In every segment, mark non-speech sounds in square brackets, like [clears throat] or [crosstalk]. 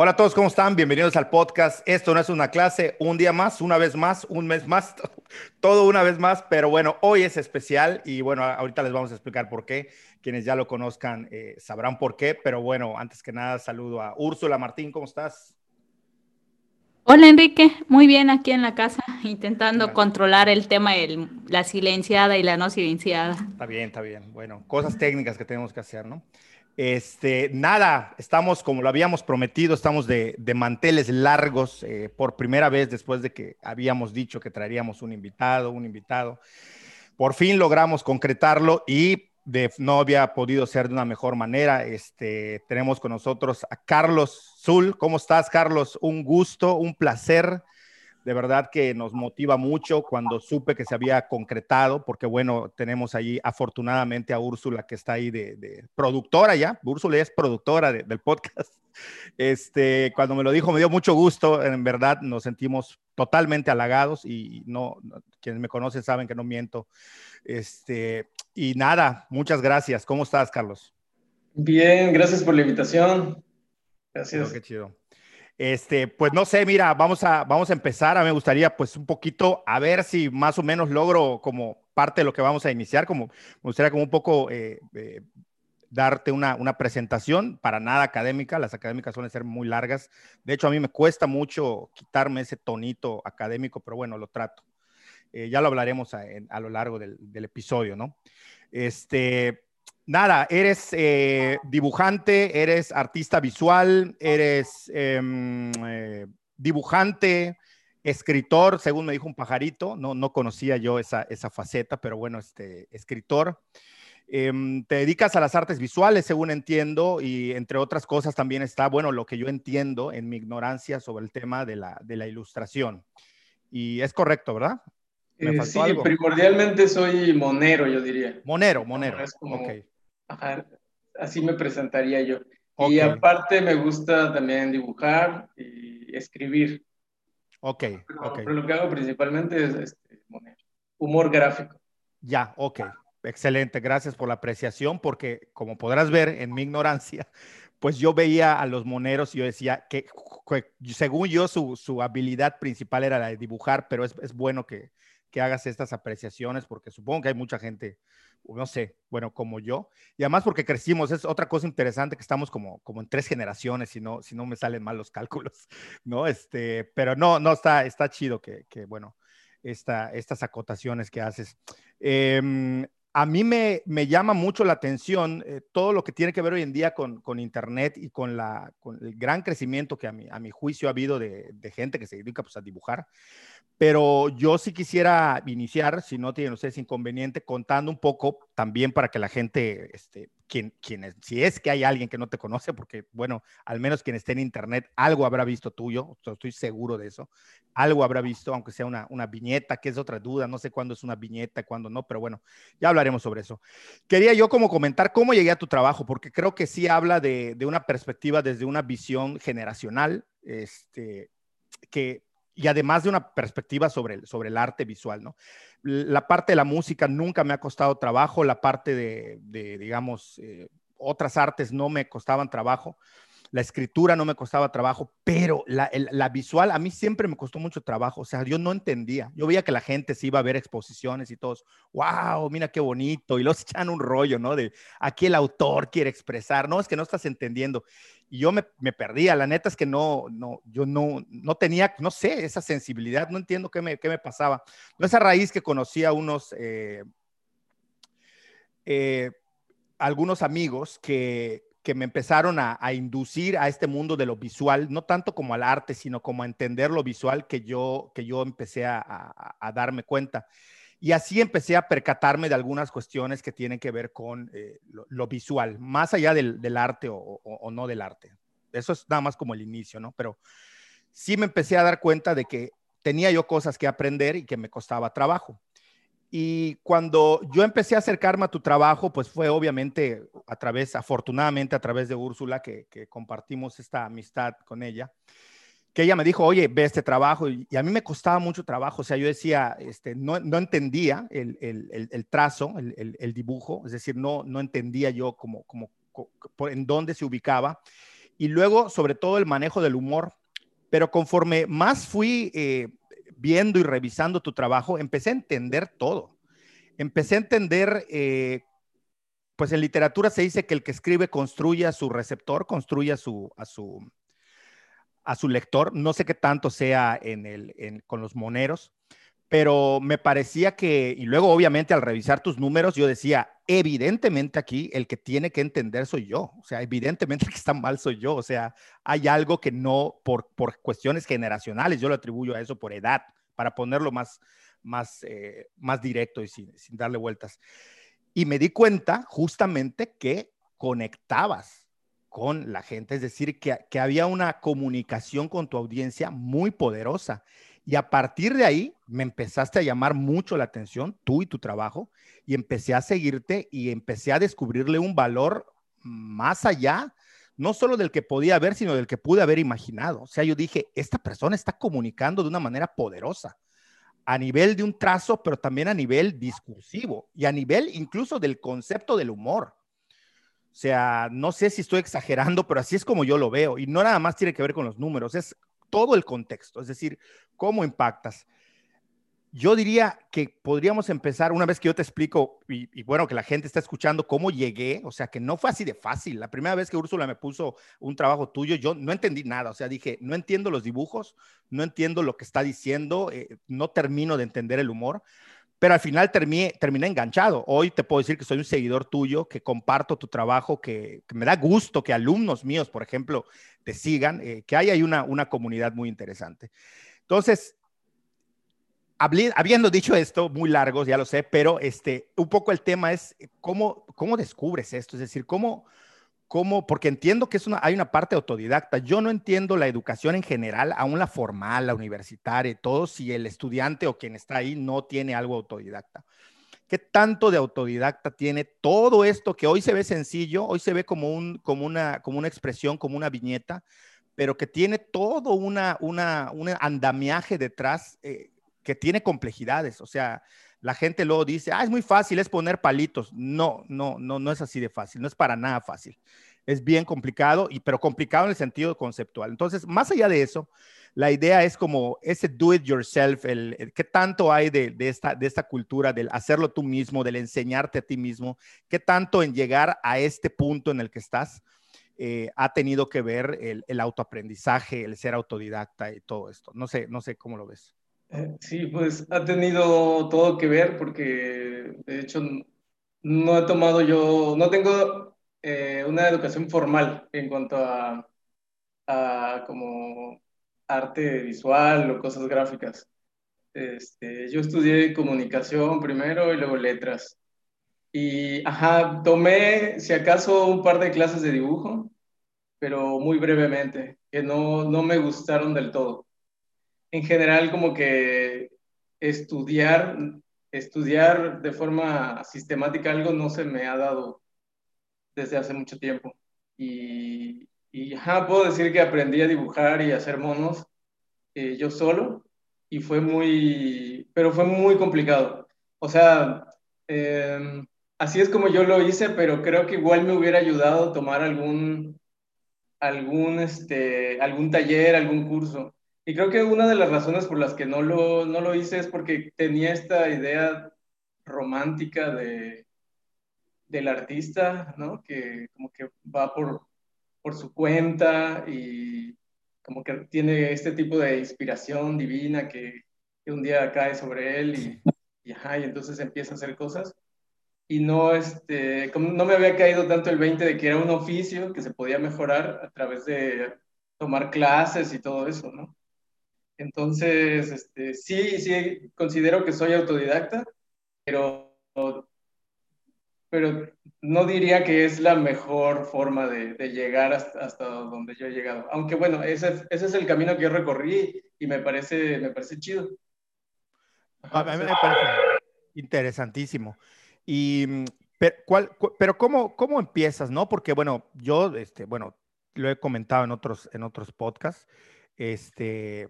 Hola a todos, ¿cómo están? Bienvenidos al podcast. Esto no es una clase, un día más, una vez más, un mes más, [laughs] todo una vez más, pero bueno, hoy es especial y bueno, ahorita les vamos a explicar por qué. Quienes ya lo conozcan eh, sabrán por qué, pero bueno, antes que nada saludo a Úrsula Martín, ¿cómo estás? Hola Enrique, muy bien aquí en la casa, intentando controlar el tema de la silenciada y la no silenciada. Está bien, está bien. Bueno, cosas técnicas que tenemos que hacer, ¿no? Este, nada, estamos como lo habíamos prometido, estamos de, manteles largos eh, por primera vez después de que habíamos dicho que traeríamos un invitado, un invitado. Por fin logramos concretarlo y de, no había podido ser de una mejor manera. Este, tenemos con nosotros a Carlos Zul. ¿Cómo estás, Carlos? Un gusto, un placer. De verdad que nos motiva mucho cuando supe que se había concretado, porque bueno, tenemos ahí afortunadamente a Úrsula que está ahí de, productora ya. Úrsula es productora del podcast. Este, cuando me lo dijo me dio mucho gusto, en verdad nos sentimos totalmente halagados y no, quienes me conocen saben que no miento. Este, y nada, muchas gracias. ¿Cómo estás, Carlos? Bien, gracias por la invitación. Gracias. qué chido. Este, pues no sé, mira, vamos a, vamos a empezar. A mí me gustaría, pues, un poquito, a ver si más o menos logro como parte de lo que vamos a iniciar, como me gustaría como un poco eh, eh, darte una, una, presentación, para nada académica, las académicas suelen ser muy largas. De hecho, a mí me cuesta mucho quitarme ese tonito académico, pero bueno, lo trato. Eh, ya lo hablaremos a, a lo largo del, del, episodio, ¿no? Este, nada, eres eh, dibujante, eres artista visual, eres em, eh, dibujante, escritor, según me dijo un pajarito, no, no conocía yo esa, esa faceta, pero bueno, este, escritor. Em, te dedicas a las artes visuales, según entiendo, y entre otras cosas también está, bueno, lo que yo entiendo en mi ignorancia sobre el tema de la, de la ilustración. Y es correcto, ¿verdad? Eh, sí, primordialmente soy monero, yo diría. Monero, monero. Así me presentaría yo. Y aparte me gusta también dibujar y escribir. Ok, pero, lo que hago principalmente es este, humor gráfico. Ya, ok. Excelente, gracias por la apreciación, porque como podrás ver en mi ignorancia, [laughs] pues yo veía a los moneros y yo decía que, según yo su, su, habilidad principal era la de dibujar, pero es, es bueno que, que hagas estas apreciaciones, porque supongo que hay mucha gente, no sé, bueno, como yo, y además porque crecimos, es otra cosa interesante que estamos como, como en tres generaciones, si no, si no me salen mal los [laughs] cálculos, ¿no? Este, pero no, no, está, está chido que, que bueno, esta, estas acotaciones que haces. Em, a mí me, me, llama mucho la atención eh, todo lo que tiene que ver hoy en día con, con Internet y con, la, con el gran crecimiento que a mi, a mi juicio ha habido de, de gente que se dedica pues, a dibujar. Pero yo sí quisiera iniciar, si no tienen ustedes inconveniente, contando un poco también para que la gente, este, quien, quien, si es que hay alguien que no te conoce, porque bueno, al menos quien esté en internet, algo habrá visto tuyo, estoy seguro de eso, algo habrá visto, aunque sea una, una viñeta, que es otra duda, no sé cuándo es una viñeta, cuándo no, pero bueno, ya hablaremos sobre eso. Quería yo como comentar cómo llegué a tu trabajo, porque creo que sí habla de, de una perspectiva desde una visión generacional, este, que y además de una perspectiva sobre el, sobre el arte visual, ¿no? La parte de la música nunca me ha costado trabajo, la parte de, de digamos, eh, otras artes no me costaban trabajo la escritura no me costaba trabajo, pero la, visual a mí siempre me costó mucho trabajo. O sea, yo no entendía. Yo veía que la gente se iba a ver exposiciones y todos, wow, mira qué bonito. Y los echan un rollo, ¿no? De aquí el autor quiere expresar. No, es que no estás entendiendo. Y yo me, me perdía. La neta es que no, no, yo no, no tenía, no sé, esa sensibilidad. No entiendo qué me, qué me pasaba. No esa raíz que conocía unos, eh, eh, algunos amigos que, que me empezaron a, inducir a este mundo de lo visual, no tanto como al arte, sino como a entender lo visual que yo, que yo empecé a, darme cuenta. Y así empecé a percatarme de algunas cuestiones que tienen que ver con eh, lo, visual, más allá del, arte o, no del arte. Eso es nada más como el inicio, ¿no? Pero sí me empecé a dar cuenta de que tenía yo cosas que aprender y que me costaba trabajo. Y cuando yo empecé a acercarme a tu trabajo, pues fue obviamente a través, afortunadamente a través de Úrsula, que, compartimos esta amistad con ella, que ella me dijo, oye, ve este trabajo, y, a mí me costaba mucho trabajo, o sea, yo decía, este, no, no entendía el, el, el trazo, el, dibujo, es decir, no, no entendía yo como, como, en dónde se ubicaba, y luego sobre todo el manejo del humor. Pero conforme más fui eh, viendo y revisando tu trabajo, empecé a entender todo. Empecé a entender, eh, pues en literatura se dice que el que escribe construye a su receptor, construye a su, a su, a su lector. No sé qué tanto sea en el, con los moneros, pero me parecía que, y luego obviamente al revisar tus números, yo decía, evidentemente aquí el que tiene que entender soy yo, o sea, evidentemente que está mal soy yo, o sea, hay algo que no, por, por cuestiones generacionales, yo lo atribuyo a eso por edad, para ponerlo más, más, eh, más directo y sin, sin darle vueltas. Y me di cuenta justamente que conectabas con la gente, es decir, que, que había una comunicación con tu audiencia muy poderosa y a partir de ahí me empezaste a llamar mucho la atención, tú y tu trabajo, y empecé a seguirte y empecé a descubrirle un valor más allá, no solo del que podía ver, sino del que pude haber imaginado. O sea, yo dije, esta persona está comunicando de una manera poderosa, a nivel de un trazo, pero también a nivel discursivo y a nivel incluso del concepto del humor. O sea, no sé si estoy exagerando, pero así es como yo lo veo. Y no nada más tiene que ver con los números, es todo el contexto, es decir, cómo impactas. Yo diría que podríamos empezar una vez que yo te explico, y, bueno, que la gente está escuchando cómo llegué, o sea, que no fue así de fácil. La primera vez que Úrsula me puso un trabajo tuyo, yo no entendí nada, o sea, dije, no entiendo los dibujos, no entiendo lo que está diciendo, eh, no termino de entender el humor, pero al final terminé, terminé, enganchado. Hoy te puedo decir que soy un seguidor tuyo, que comparto tu trabajo, que, me da gusto que alumnos míos, por ejemplo, te sigan, eh, que hay ahí una, una comunidad muy interesante. Entonces, habiendo dicho esto, muy largos, ya lo sé, pero este, un poco el tema es cómo, cómo descubres esto, es decir, cómo, cómo, porque entiendo que es una, hay una parte autodidacta. Yo no entiendo la educación en general, aún la formal, la universitaria, todo, si el estudiante o quien está ahí no tiene algo autodidacta. ¿Qué tanto de autodidacta tiene todo esto que hoy se ve sencillo, hoy se ve como, un, como, una, como una expresión, como una viñeta, pero que tiene todo una, una, un andamiaje detrás eh, que tiene complejidades? O sea, la gente luego dice, ah, es muy fácil, es poner palitos. No, no, no, no es así de fácil, no es para nada fácil. Es bien complicado, y, pero complicado en el sentido conceptual. Entonces, más allá de eso, la idea es como ese do it yourself, el, qué tanto hay de, esta, de esta cultura del hacerlo tú mismo, del enseñarte a ti mismo, qué tanto en llegar a este punto en el que estás eh, ha tenido que ver el, el autoaprendizaje, el ser autodidacta y todo esto. No sé, no sé cómo lo ves. Eh, sí, pues ha tenido todo que ver porque de hecho no he tomado yo, no tengo eh, una educación formal en cuanto a, a, como arte visual o cosas gráficas. Este, yo estudié comunicación primero y luego letras. Y, ajá, tomé, si acaso, un par de clases de dibujo, pero muy brevemente, que no, no me gustaron del todo en general como que estudiar, estudiar de forma sistemática algo no se me ha dado desde hace mucho tiempo. Y, y puedo decir que aprendí a dibujar y a hacer monos eh, yo solo y fue muy, pero fue muy complicado. O sea, em, así es como yo lo hice, pero creo que igual me hubiera ayudado tomar algún, algún, este, algún taller, algún curso y creo que una de las razones por las que no lo, no lo hice es porque tenía esta idea romántica de, del artista, ¿no? Que como que va por, por su cuenta y como que tiene este tipo de inspiración divina que, que un día cae sobre él y, y, ajá, y entonces empieza a hacer cosas. Y no, este, no me había caído tanto el 20 de que era un oficio que se podía mejorar a través de tomar clases y todo eso, ¿no? Entonces, este, sí, sí, considero que soy autodidacta, pero, pero no diría que es la mejor forma de, llegar hasta, donde yo he llegado. Aunque bueno, ese, ese, es el camino que yo recorrí y me parece, me parece chido. A mí me parece interesantísimo. Y, pero, ¿cuál, ¿cómo, ¿cómo empiezas, no? Porque, bueno, yo, este, bueno, lo he comentado en otros, en otros podcasts, este,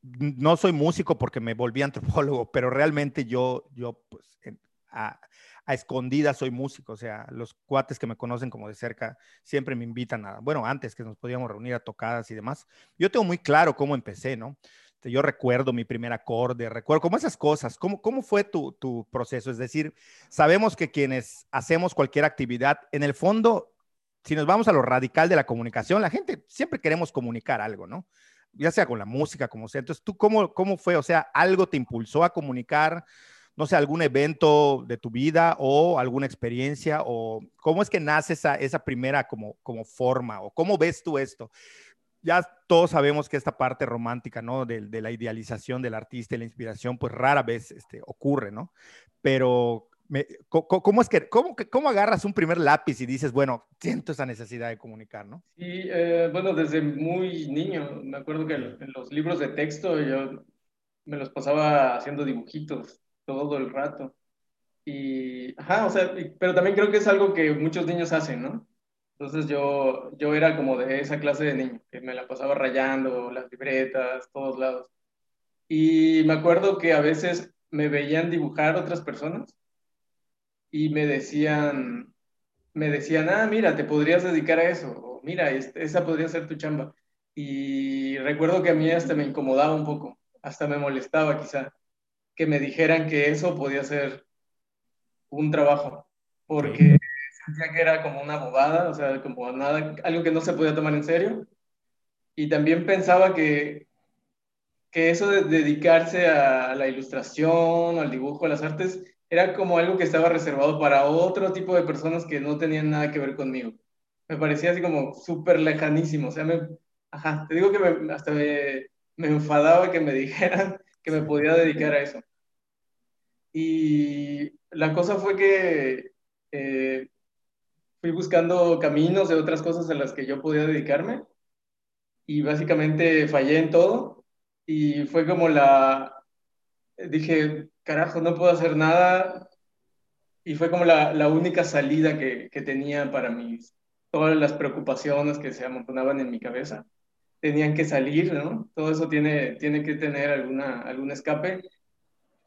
no soy músico porque me volví [laughs] antropólogo, pero realmente yo, yo pues, a, a escondidas soy músico, o sea, los cuates que me conocen como de cerca siempre me invitan a, bueno, antes que nos podíamos reunir a tocadas y demás, yo tengo muy claro cómo empecé, ¿no? Este, yo recuerdo mi primer acorde, recuerdo como esas cosas, ¿cómo, cómo fue tu, tu proceso? Es decir, sabemos que quienes hacemos cualquier actividad, en el fondo, si nos vamos a lo radical de la comunicación, la gente siempre queremos comunicar algo, ¿no? Ya sea con la música, como sea. Entonces, ¿tú cómo, cómo fue? O sea, ¿algo te impulsó a comunicar? no sé, algún evento de tu vida o alguna experiencia o cómo es que nace esa, esa primera como, como forma o cómo ves tú esto? Ya todos sabemos que esta parte romántica, ¿no? De, de la idealización del artista y la inspiración, pues rara vez este, ocurre, ¿no? Pero ¿cómo, es que, cómo, cómo agarras un primer lápiz y dices, bueno, siento esa necesidad de comunicar, ¿no? Sí, eh, bueno, desde muy niño, me acuerdo que en los libros de texto yo me los pasaba haciendo dibujitos todo el rato. Y, ajá, o sea, pero también creo que es algo que muchos niños hacen, ¿no? Entonces yo, yo era como de esa clase de niño, que me la pasaba rayando las libretas, todos lados. Y me acuerdo que a veces me veían dibujar otras personas y me decían, me decían, ah, mira, te podrías dedicar a eso, o mira, esa podría ser tu chamba. Y recuerdo que a mí hasta me incomodaba un poco, hasta me molestaba quizá que me dijeran que eso podía ser un trabajo, porque sentía que era como una bobada, o sea, como nada, algo que no se podía tomar en serio. Y también pensaba que, que eso de dedicarse a la ilustración, al dibujo, a las artes, era como algo que estaba reservado para otro tipo de personas que no tenían nada que ver conmigo. Me parecía así como súper lejanísimo, o sea, me, ajá, te digo que me, hasta me, me enfadaba que me [laughs] dijeran que me podía dedicar a eso. Y la cosa fue que eh, fui buscando caminos de otras cosas a las que yo podía dedicarme y básicamente fallé en todo y fue como la, dije, carajo, no puedo hacer nada y fue como la, la única salida que, que, tenía para mis, todas las preocupaciones que se amontonaban en mi cabeza. Tenían que salir, ¿no? Todo eso tiene, tiene que tener alguna, algún escape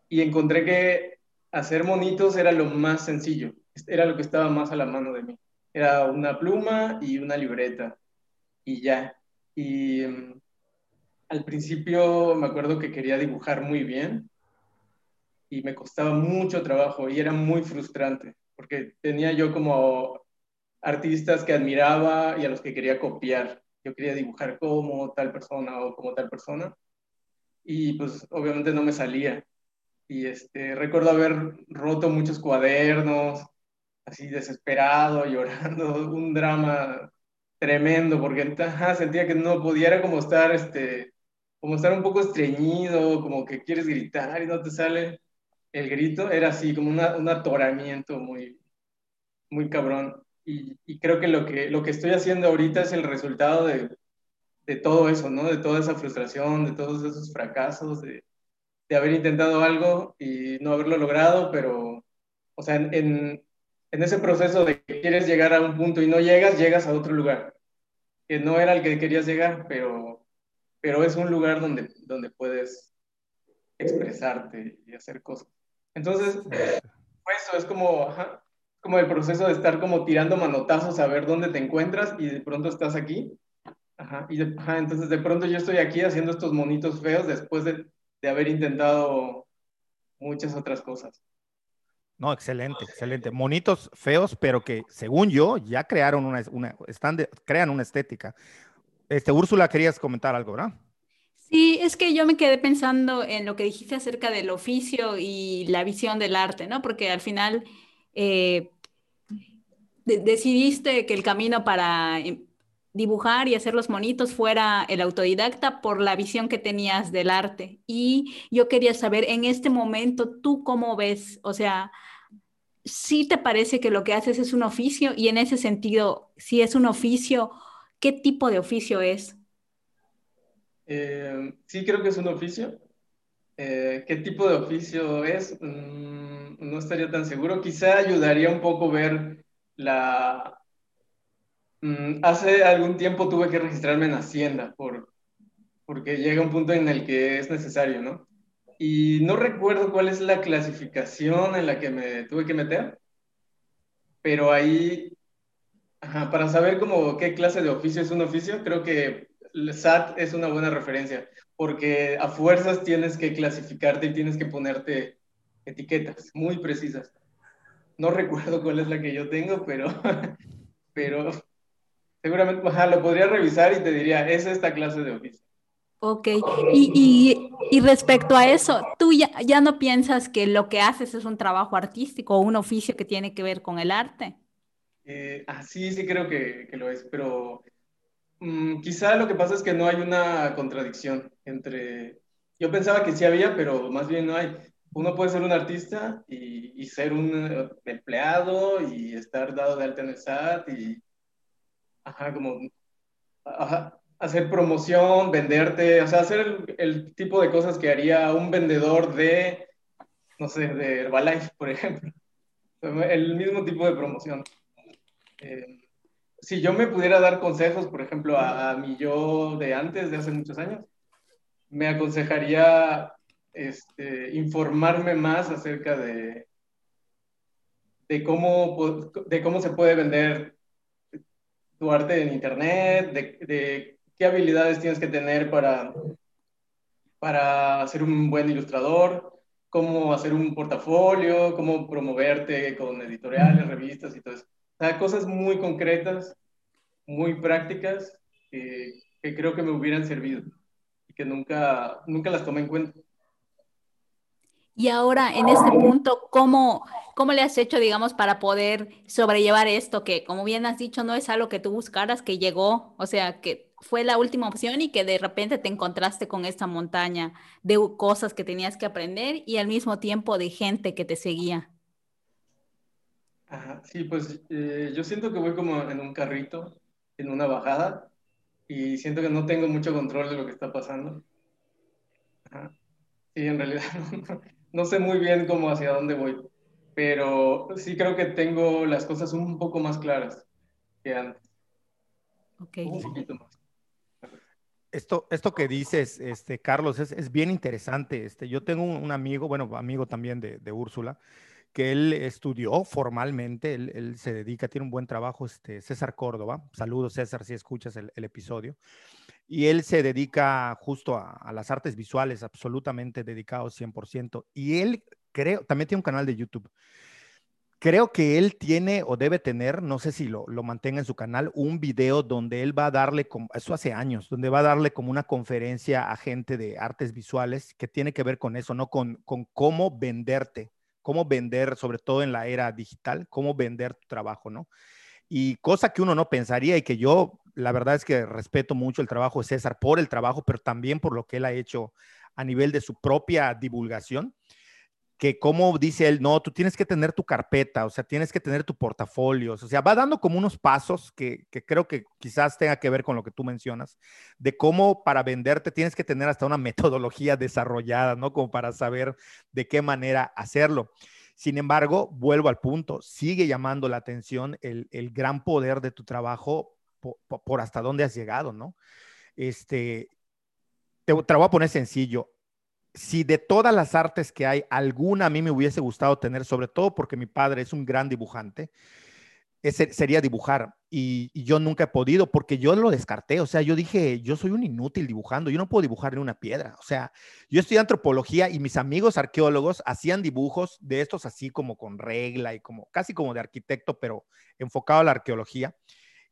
y encontré que hacer monitos era lo más sencillo, era lo que estaba más a la mano de mí. Era una pluma y una libreta y ya. Y mm, al principio me acuerdo que quería dibujar muy bien y me costaba mucho trabajo y era muy frustrante porque tenía yo como artistas que admiraba y a los que quería copiar. Yo quería dibujar como tal persona o como tal persona y pues obviamente no me salía y este, recuerdo haber roto muchos cuadernos, así desesperado, [laughs] llorando, un drama tremendo, porque sentía que no podía, como estar, este, como estar un poco estreñido, como que quieres gritar y no te sale el grito, era así, como una, un atoramiento muy, muy cabrón. Y, y, creo que lo, que lo que estoy haciendo ahorita es el resultado de, de todo eso, ¿no? De toda esa frustración, de todos esos fracasos, de, de haber intentado algo y no haberlo logrado, pero, o sea, en, en, ese proceso de que quieres llegar a un punto y no llegas, llegas a otro lugar, que no era el que querías llegar, pero, pero es un lugar donde, donde puedes expresarte y hacer cosas. Entonces, eso es como, como el proceso de estar como tirando manotazos a ver dónde te encuentras y de pronto estás aquí. Ajá, y entonces de pronto yo estoy aquí haciendo estos monitos feos después de de haber intentado muchas otras cosas. No, excelente, excelente. Monitos feos, pero que según yo ya crearon una, están crean una estética. Este, Úrsula, querías comentar algo, ¿verdad? Sí, es que yo me quedé pensando en lo que dijiste acerca del oficio y la visión del arte, ¿no? Porque al final eh, decidiste que el camino para em, dibujar y hacer los monitos fuera el autodidacta por la visión que tenías del arte. Y yo quería saber en este momento, ¿tú cómo ves? O sea, ¿sí te parece que lo que haces es un oficio? Y en ese sentido, si es un oficio, ¿qué tipo de oficio es? Eh, sí, creo que es un oficio. Eh, ¿Qué tipo de oficio es? Mm, no estaría tan seguro. Quizá ayudaría un poco ver la, hace algún tiempo tuve que registrarme en Hacienda por, porque llega un punto en el que es necesario, ¿no? Y no recuerdo cuál es la clasificación en la que me tuve que meter, pero ahí, para saber como qué clase de oficio es un oficio, creo que el SAT es una buena referencia, porque a fuerzas tienes que clasificarte y tienes que ponerte etiquetas muy precisas. No recuerdo cuál es la que yo tengo, pero, [laughs] pero seguramente [laughs] lo podría revisar y te diría, es esta clase de oficio. Ok, y, y, respecto a eso, ¿tú ya, ya, no piensas que lo que haces es un trabajo artístico o un oficio que tiene que ver con el arte? Eh, ah, sí, sí creo que, que lo es, pero mm, quizá lo que pasa es que no hay una contradicción entre... Yo pensaba que sí había, pero más bien no hay. Uno puede ser un artista y, y ser un eh, empleado y estar dado de alta en el SAT y... Ajá, como... Ajá, hacer promoción, venderte, o sea, hacer el, tipo de cosas que haría un vendedor de, no sé, de Herbalife, por ejemplo. El mismo tipo de promoción. Eh, si yo me pudiera dar consejos, por ejemplo, a, mi yo de antes, de hace muchos años, me aconsejaría este, informarme más acerca de, de, cómo, de cómo se puede vender tu arte en Internet, de, qué habilidades tienes que tener para, para ser un buen ilustrador, cómo hacer un portafolio, cómo promoverte con editoriales, revistas y todo eso. O sea, cosas muy concretas, muy prácticas, que, que creo que me hubieran servido y que nunca, nunca las tomé en cuenta. Y ahora, en este punto, ¿cómo, ¿cómo le has hecho, digamos, para poder sobrellevar esto que, como bien has dicho, no es algo que tú buscaras, que llegó, o sea, que fue la última opción y que de repente te encontraste con esta montaña de cosas que tenías que aprender y al mismo tiempo de gente que te seguía? sí, pues eh, yo siento que voy como en un carrito, en una bajada, y siento que no tengo mucho control de lo que está pasando. Sí, en realidad [laughs] sé muy bien cómo hacia dónde voy, pero sí creo que tengo las cosas un poco más claras que antes. Ok. Un poquito más. Esto, esto que dices, este, Carlos, es, es bien interesante. Este, yo tengo un, amigo, bueno, amigo también de, de Úrsula, que él estudió formalmente, él, él, se dedica, tiene un buen trabajo, este, César Córdoba. Saludos, César, si escuchas el, el episodio. Y él se dedica justo a, las artes visuales, absolutamente dedicado 100%. Y él creo, también tiene un canal de YouTube. Creo que él tiene o debe tener, no sé si lo, lo mantenga en su canal, un video donde él va a darle, como, eso hace años, donde va a darle como una conferencia a gente de artes visuales que tiene que ver con eso, ¿no? Con, con cómo venderte, cómo vender, sobre todo en la era digital, cómo vender tu trabajo, ¿no? Y cosa que uno no pensaría y que yo, la verdad es que respeto mucho el trabajo de César por el trabajo, pero también por lo que él ha hecho a nivel de su propia divulgación que como dice él, no, tú tienes que tener tu carpeta, o sea, tienes que tener tu portafolio, o sea, va dando como unos pasos que, que, creo que quizás tenga que ver con lo que tú mencionas, de cómo para venderte tienes que tener hasta una [laughs] metodología desarrollada, ¿no? Como para saber de qué manera hacerlo. Sin embargo, vuelvo al punto, sigue llamando la atención el, el gran poder de tu trabajo por, hasta dónde has llegado, ¿no? Este, te, te voy a poner sencillo si de todas las artes que hay, alguna a mí me hubiese gustado tener, sobre todo porque mi padre es un gran dibujante, ese sería dibujar. Y, y, yo nunca he podido porque yo lo descarté. O sea, yo dije, yo soy un inútil dibujando, yo no puedo dibujar en una piedra. O sea, yo estudié antropología y mis amigos arqueólogos hacían dibujos de estos así como con regla y como casi como de arquitecto, pero enfocado a la arqueología.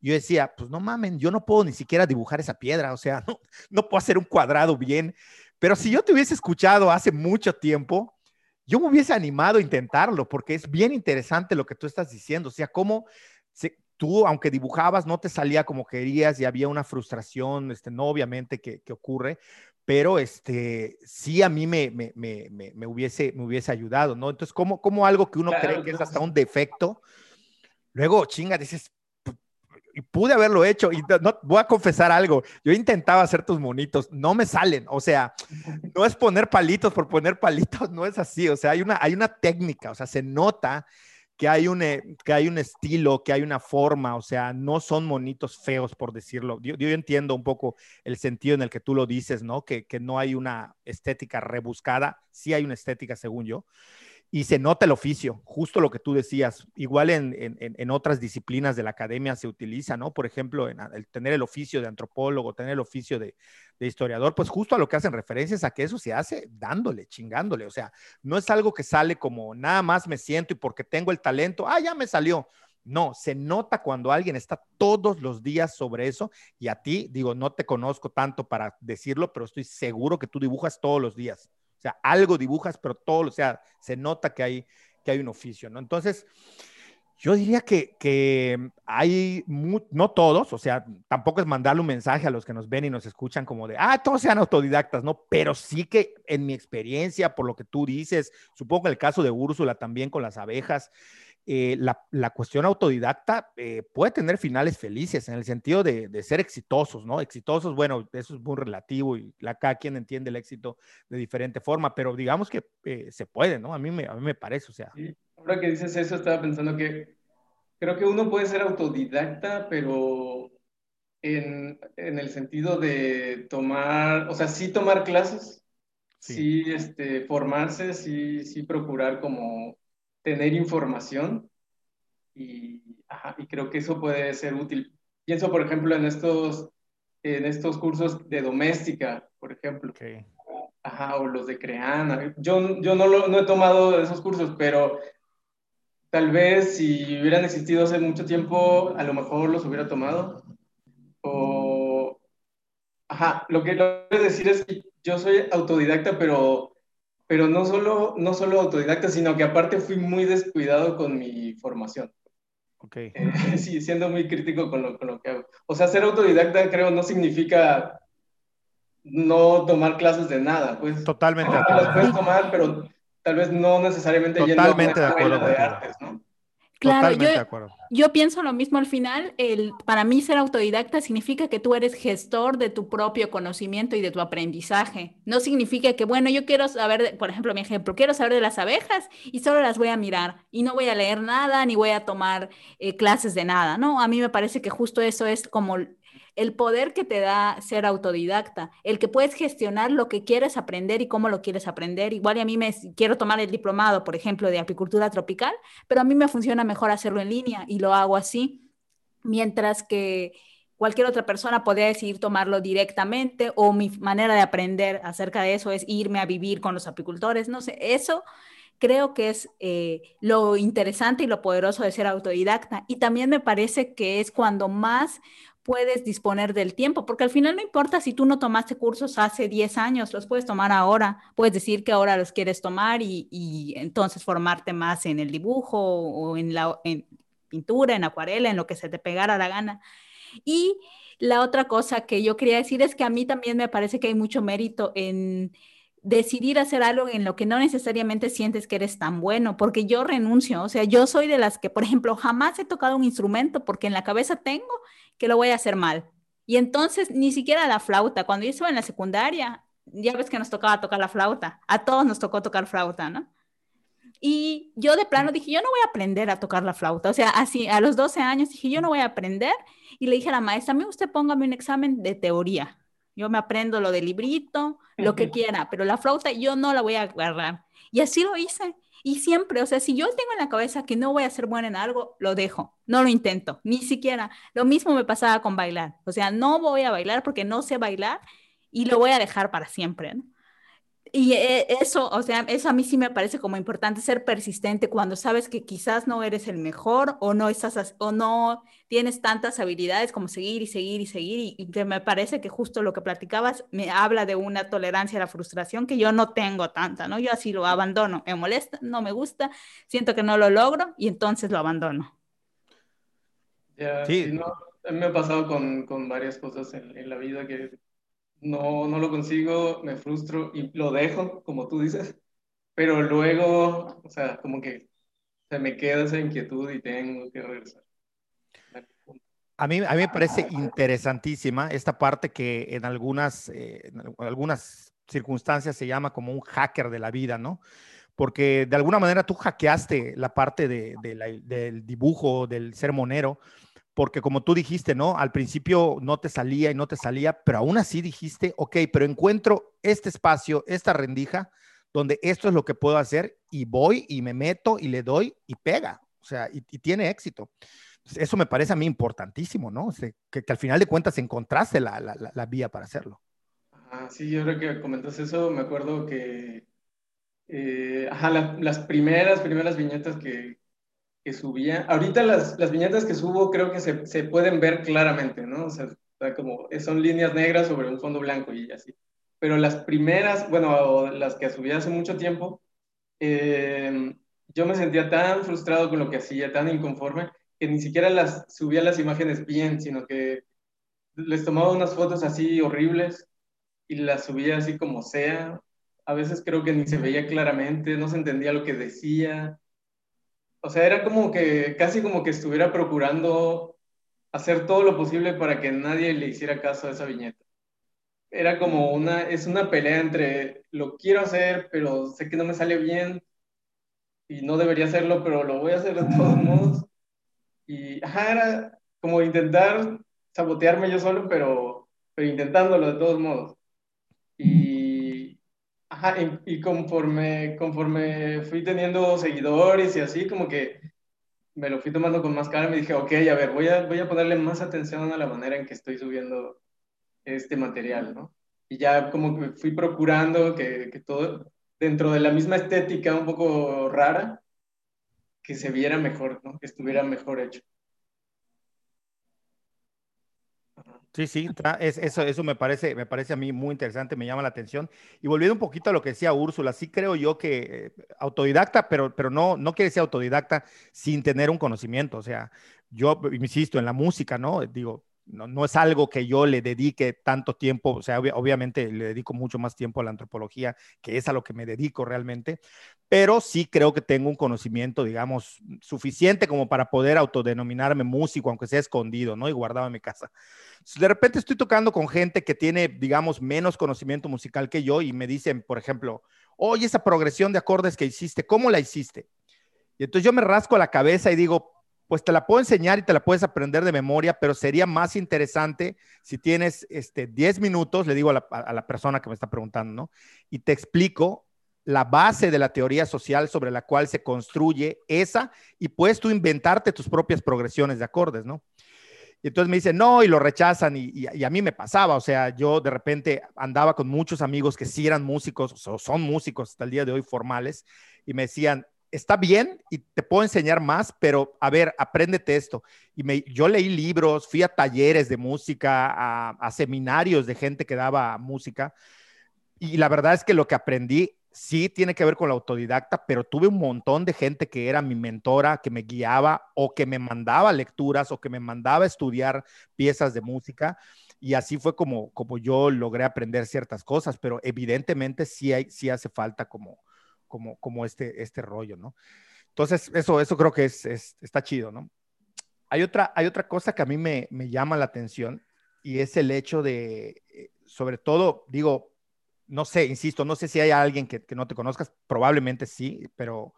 Yo decía, pues no mamen, yo no puedo ni siquiera dibujar esa piedra. O sea, [laughs] no, no puedo hacer un cuadrado bien. Pero si yo te hubiese escuchado hace mucho tiempo, yo me hubiese animado a intentarlo, porque es bien interesante lo que tú estás diciendo. O sea, cómo se, tú, aunque dibujabas, no te salía como querías y había una frustración, este, no obviamente que, que ocurre, pero este, sí a mí me, me, me, me, hubiese, me hubiese ayudado, ¿no? Entonces, ¿cómo, cómo algo que uno claro, cree que es hasta un defecto, luego, chinga, dices, pude haberlo hecho. Y no, voy a confesar algo. Yo intentaba hacer tus monitos, no me salen. O sea, [laughs] no es poner palitos por poner palitos, no es así. O sea, hay una, hay una técnica, o sea, se nota que hay, un, eh, que hay un estilo, que hay una forma, o sea, no son monitos feos, por decirlo. Yo, yo entiendo un poco el sentido en el que tú lo dices, ¿no? Que, que no hay una estética rebuscada, sí hay una estética, según yo. Y se nota el oficio, justo lo que tú decías. Igual en, en, otras disciplinas de la academia se utiliza, ¿no? Por ejemplo, en tener el oficio de antropólogo, tener el oficio de, de, historiador, pues justo a lo que hacen referencias a que eso se hace dándole, chingándole. O sea, no es algo que sale como nada más me siento y porque tengo el talento, ah, ya me salió. No, se nota cuando alguien está todos los días sobre eso y a ti, digo, no te conozco tanto para decirlo, pero estoy seguro que tú dibujas todos los días. O sea, algo dibujas, pero todo, o sea, se nota que hay, que hay un oficio, ¿no? Entonces, yo diría que, que hay, no todos, o sea, tampoco es mandarle un mensaje a los que nos ven y nos escuchan como de, ah, todos sean autodidactas, ¿no? Pero sí que en mi experiencia, por lo que tú dices, supongo el caso de Úrsula también con las abejas, eh, la, cuestión autodidacta eh, puede tener finales felices en el sentido de, ser exitosos, ¿no? Exitosos, bueno, eso es muy relativo y la, cada quien entiende el éxito de diferente forma, pero digamos que eh, se puede, ¿no? A mí me, a mí me parece, o sea. Ahora que dices eso, estaba pensando que creo que uno puede ser autodidacta, pero en, en el sentido de tomar, o sea, sí tomar clases, sí, sí este, formarse, sí, sí procurar como tener información y, y creo que eso puede ser útil. Pienso, por ejemplo, en estos, en estos cursos de doméstica, por ejemplo. Ajá, o los de Creana. Yo, yo no, lo, no he tomado esos cursos, pero tal vez si hubieran existido hace mucho tiempo, a lo mejor los hubiera tomado. O, ajá, lo que quiero decir es que yo soy autodidacta, pero pero no solo, no solo autodidacta, sino que aparte fui muy descuidado con mi formación. Ok. Eh, [laughs] sí, siendo muy crítico con lo, con lo, que hago. O sea, ser autodidacta creo no significa no tomar clases de nada, pues. Totalmente. Las puedes tomar, pero tal vez no necesariamente Totalmente de acuerdo. De artes, ¿no? Claro, yo, yo, pienso lo mismo al final. El, para mí ser autodidacta significa que tú eres gestor de tu propio conocimiento y de tu aprendizaje. No significa que, bueno, yo quiero saber, por ejemplo, mi ejemplo, quiero saber de las abejas y solo las voy a mirar y no voy a leer nada ni voy a tomar eh, clases de nada, ¿no? A mí me parece que justo eso es como el poder que te da ser autodidacta, el que puedes gestionar lo que quieres aprender y cómo lo quieres aprender. Igual a mí me quiero tomar el diplomado, por ejemplo, de apicultura tropical, pero a mí me funciona mejor hacerlo en línea y lo hago así, mientras que cualquier otra persona podría decidir tomarlo directamente o mi manera de aprender acerca de eso es irme a vivir con los apicultores, no sé, eso creo que es eh, lo interesante y lo poderoso de ser autodidacta. Y también me parece que es cuando más puedes disponer del tiempo, porque al final no importa si tú no tomaste cursos hace 10 años, los puedes tomar ahora, puedes decir que ahora los quieres tomar y, entonces formarte más en el dibujo o en la pintura, en acuarela, en lo que se te pegara la gana. Y la otra cosa que yo quería decir es que a mí también me parece que hay mucho mérito en decidir hacer algo en lo que no necesariamente sientes que eres tan bueno, porque yo renuncio, o sea, yo soy de las que, por ejemplo, jamás he tocado un instrumento porque en la cabeza tengo que lo voy a hacer mal. Y entonces ni siquiera la flauta, cuando yo estaba en la secundaria, ya ves que nos tocaba tocar la flauta, a todos nos tocó tocar flauta, ¿no? Y yo de plano dije, yo no voy a aprender a tocar la flauta. O sea, así a los 12 años dije, yo no voy a aprender. Y le dije a la maestra, a mí usted póngame un examen de teoría. Yo me aprendo lo del librito, lo que quiera, pero la flauta yo no la voy a agarrar. Y así lo hice. Y siempre, o sea, si yo tengo en la cabeza que no voy a ser buena en algo, lo dejo, no lo intento, ni siquiera. Lo mismo me pasaba con bailar. O sea, no voy a bailar porque no sé bailar y lo voy a dejar para siempre. ¿no? Y eh, eso, o sea, eso a mí sí me parece como importante ser persistente cuando sabes que quizás no eres el mejor o no estás o no tienes tantas habilidades como seguir y seguir y seguir y, que me parece que justo lo que platicabas me habla de una tolerancia a la frustración que yo no tengo tanta, ¿no? Yo así lo abandono, me molesta, no me gusta, siento que no lo logro y entonces lo abandono. sí, no, me ha pasado con, con varias cosas en, en la vida que no, no lo consigo, me frustro y lo dejo, como tú dices, pero luego, o sea, como que se me queda esa inquietud y tengo que regresar. A mí, a mí me parece interesantísima esta parte que en algunas, eh, en algunas circunstancias se llama como un hacker de la vida, ¿no? Porque de alguna manera tú hackeaste la parte de, del dibujo, del ser monero, porque como tú dijiste, ¿no? Al principio no te salía y no te salía, pero aún así dijiste, ok, pero encuentro este espacio, esta rendija, donde esto es lo que puedo hacer y voy y me meto y le doy y pega, o sea, y, tiene éxito. Eso me parece a mí importantísimo, ¿no? que, al final de cuentas encontraste la, la, vía para hacerlo. Ah, sí, ahora que comentas eso, me acuerdo que, eh, ajá, las primeras, primeras viñetas que, que subía, ahorita las, las, viñetas que subo creo que se, se pueden ver claramente, ¿no? O sea, como son líneas negras sobre un fondo blanco y así pero las primeras, bueno, las que subí hace mucho tiempo, eh, yo me sentía tan frustrado con lo que hacía, tan inconforme, que ni siquiera las subía las imágenes bien, sino que les tomaba unas fotos así horribles y las subía así como sea. A veces creo que ni se veía claramente, no se entendía lo que decía. O sea, era como que casi como que estuviera procurando hacer todo lo posible para que nadie le hiciera caso a esa viñeta era como una, es una pelea entre lo quiero hacer, pero sé que no me sale bien y no debería hacerlo, pero lo voy a hacer de todos modos. Y ajá, era como intentar sabotearme yo solo, pero, pero intentándolo de todos modos. Y, ajá, y, conforme, conforme fui teniendo seguidores y así, como que me lo fui tomando con más calma y dije, ok, a ver, voy a, voy a ponerle más atención a la manera en que estoy subiendo este material, ¿no? Y ya como que fui procurando que, que todo, dentro de la misma estética un poco rara, que se viera mejor, ¿no? Que estuviera mejor hecho. Sí, sí, eso, eso me, parece, me parece a mí muy interesante, me llama la atención. Y volviendo un poquito a lo que decía Úrsula, sí creo yo que eh, autodidacta, pero, pero no, no quiere ser autodidacta sin tener un conocimiento. O sea, yo insisto en la música, ¿no? Digo, no, es algo que yo le dedique tanto tiempo, o sea, obviamente le dedico mucho más tiempo a la antropología, que es a lo que me dedico realmente, pero sí creo que tengo un conocimiento, digamos, suficiente como para poder autodenominarme músico, aunque sea escondido, ¿no? Y guardado en mi casa. De repente estoy tocando con gente que tiene, digamos, menos conocimiento musical que yo y me dicen, por ejemplo, oye, esa progresión de acordes que hiciste, ¿cómo la hiciste? Y entonces yo me rasco la cabeza y digo, pues te la puedo enseñar y te la puedes aprender de memoria, pero sería más interesante si tienes este, 10 minutos, le digo a la, persona que me está preguntando, ¿no? Y te explico la base de la teoría social sobre la cual se construye esa y puedes tú inventarte tus propias progresiones de acordes, ¿no? Y entonces me dicen, no, y lo rechazan, y, y, a mí me pasaba, o sea, yo de repente andaba con muchos amigos que sí eran músicos, o son músicos hasta el día de hoy formales, y me decían, está bien y te puedo enseñar más, pero a ver, apréndete esto. Y me, yo leí libros, fui a talleres de música, a, seminarios de gente que daba música. Y la verdad es que lo que aprendí sí tiene que ver con la autodidacta, pero tuve un montón de gente que era mi mentora, que me guiaba o que me mandaba lecturas o que me mandaba estudiar piezas de música. Y así fue como, como yo logré aprender ciertas cosas, pero evidentemente sí, hay, sí hace falta como, como, como este, este rollo, ¿no? Entonces, eso, eso creo que es, está chido, ¿no? Hay otra, hay otra cosa que a mí me, me llama la atención y es el hecho de, eh, sobre todo, digo, no sé, insisto, no sé si hay alguien que, que no te conozcas, probablemente sí, pero,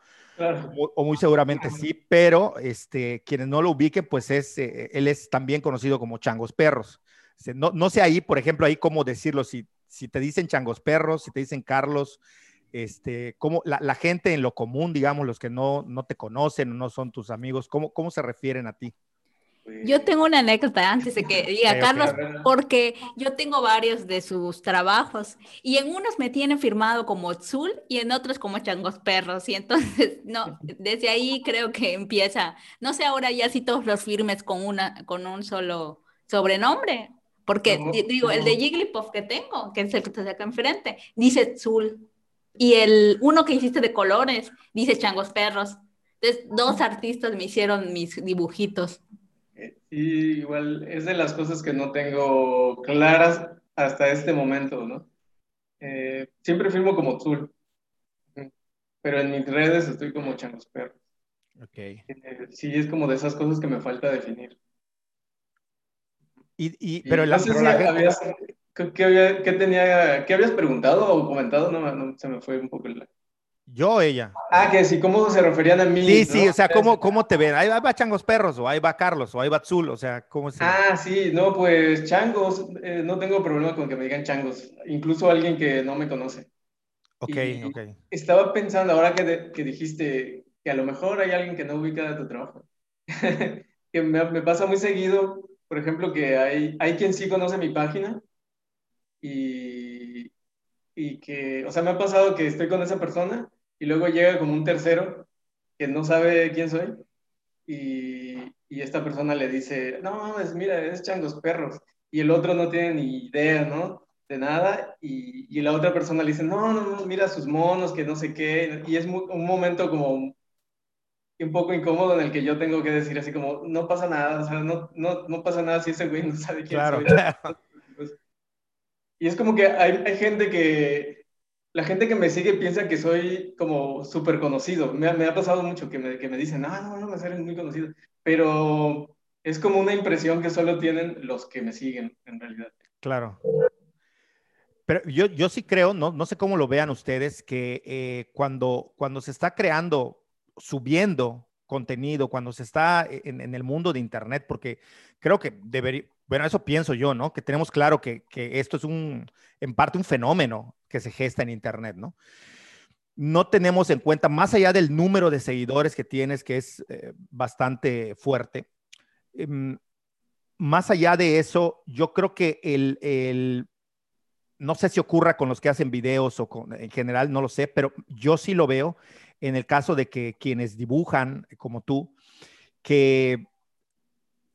o, muy seguramente sí, pero este, quienes no lo ubiquen, pues es, eh, él es también conocido como Changos Perros. No, no sé ahí, por ejemplo, ahí cómo decirlo, si, si te dicen Changos Perros, si te dicen Carlos, este, cómo la, gente en lo común, digamos, los que no, no te conocen, no son tus amigos, ¿cómo, cómo se refieren a ti? Yo tengo una anécdota antes de que diga Carlos, porque yo tengo varios de sus trabajos y en unos me tienen firmado como Tzul y en otros como Changos Perros y entonces, [laughs] no, desde ahí creo que empieza, no sé ahora ya si todos los firmes con, una, con un solo sobrenombre, porque digo, el de Jigglypuff que tengo, que es el que te saca enfrente, dice Tzul y el uno que hiciste de colores dice Changos Perros. Entonces, dos artistas me hicieron mis dibujitos. Y igual es de las cosas que no tengo claras hasta este momento, ¿no? Eh, siempre firmo como Zul, pero en mis redes estoy como Changos Perros. Ok. Eh, sí, es como de esas cosas que me falta definir. Y, y pero, la, ¿Qué, tenía, ¿Qué habías preguntado o comentado? No, se me fue un poco el... Yo o ella. Ah, que sí, ¿cómo se referían a mí? Sí, sí, o sea, ¿cómo, ¿cómo te ven? Ahí va Changos Perros, o ahí va Carlos, o ahí va Zul, o sea, ¿cómo se Ah, sí, no, pues Changos, eh, no tengo problema con que me digan Changos, incluso alguien que no me conoce. Ok, Y ok. Estaba pensando ahora que, de- que dijiste que a lo mejor hay alguien que no ubica tu trabajo. [laughs] Que me, me pasa muy seguido, por ejemplo, que hay, hay quien sí conoce mi página y, y que, o sea, me ha pasado que estoy con esa persona y luego llega como un tercero que no sabe quién soy y, y esta persona le dice, no mames, mira, es Changos Perros. Y el otro no tiene ni idea, ¿no? De nada. Y, y la otra persona le dice, no, no, no, mira sus monos, que no sé qué. Y es mu- un momento como un poco incómodo en el que yo tengo que decir así como, no pasa nada, o sea, no, no, no pasa nada si ese güey no sabe quién Claro, soy. Y es como que hay, hay gente que, la gente que me sigue piensa que soy como súper conocido. Me, me ha pasado mucho que me, que me dicen, ah, no, no, me eres muy conocido. Pero es como una impresión que solo tienen los que me siguen, en realidad. Claro. Pero yo, yo sí creo, no, no sé cómo lo vean ustedes, que eh, cuando, cuando se está creando, subiendo contenido, cuando se está en, en el mundo de Internet, porque creo que debería, bueno, eso pienso yo, ¿no? Que tenemos claro que, que esto es un, en parte un fenómeno que se gesta en Internet, ¿no? No tenemos en cuenta, más allá del número de seguidores que tienes, que es eh, bastante fuerte, em, más allá de eso, yo creo que el, el, no sé si ocurra con los que hacen videos o con, en general, no lo sé, pero yo sí lo veo en el caso de que quienes dibujan, como tú, que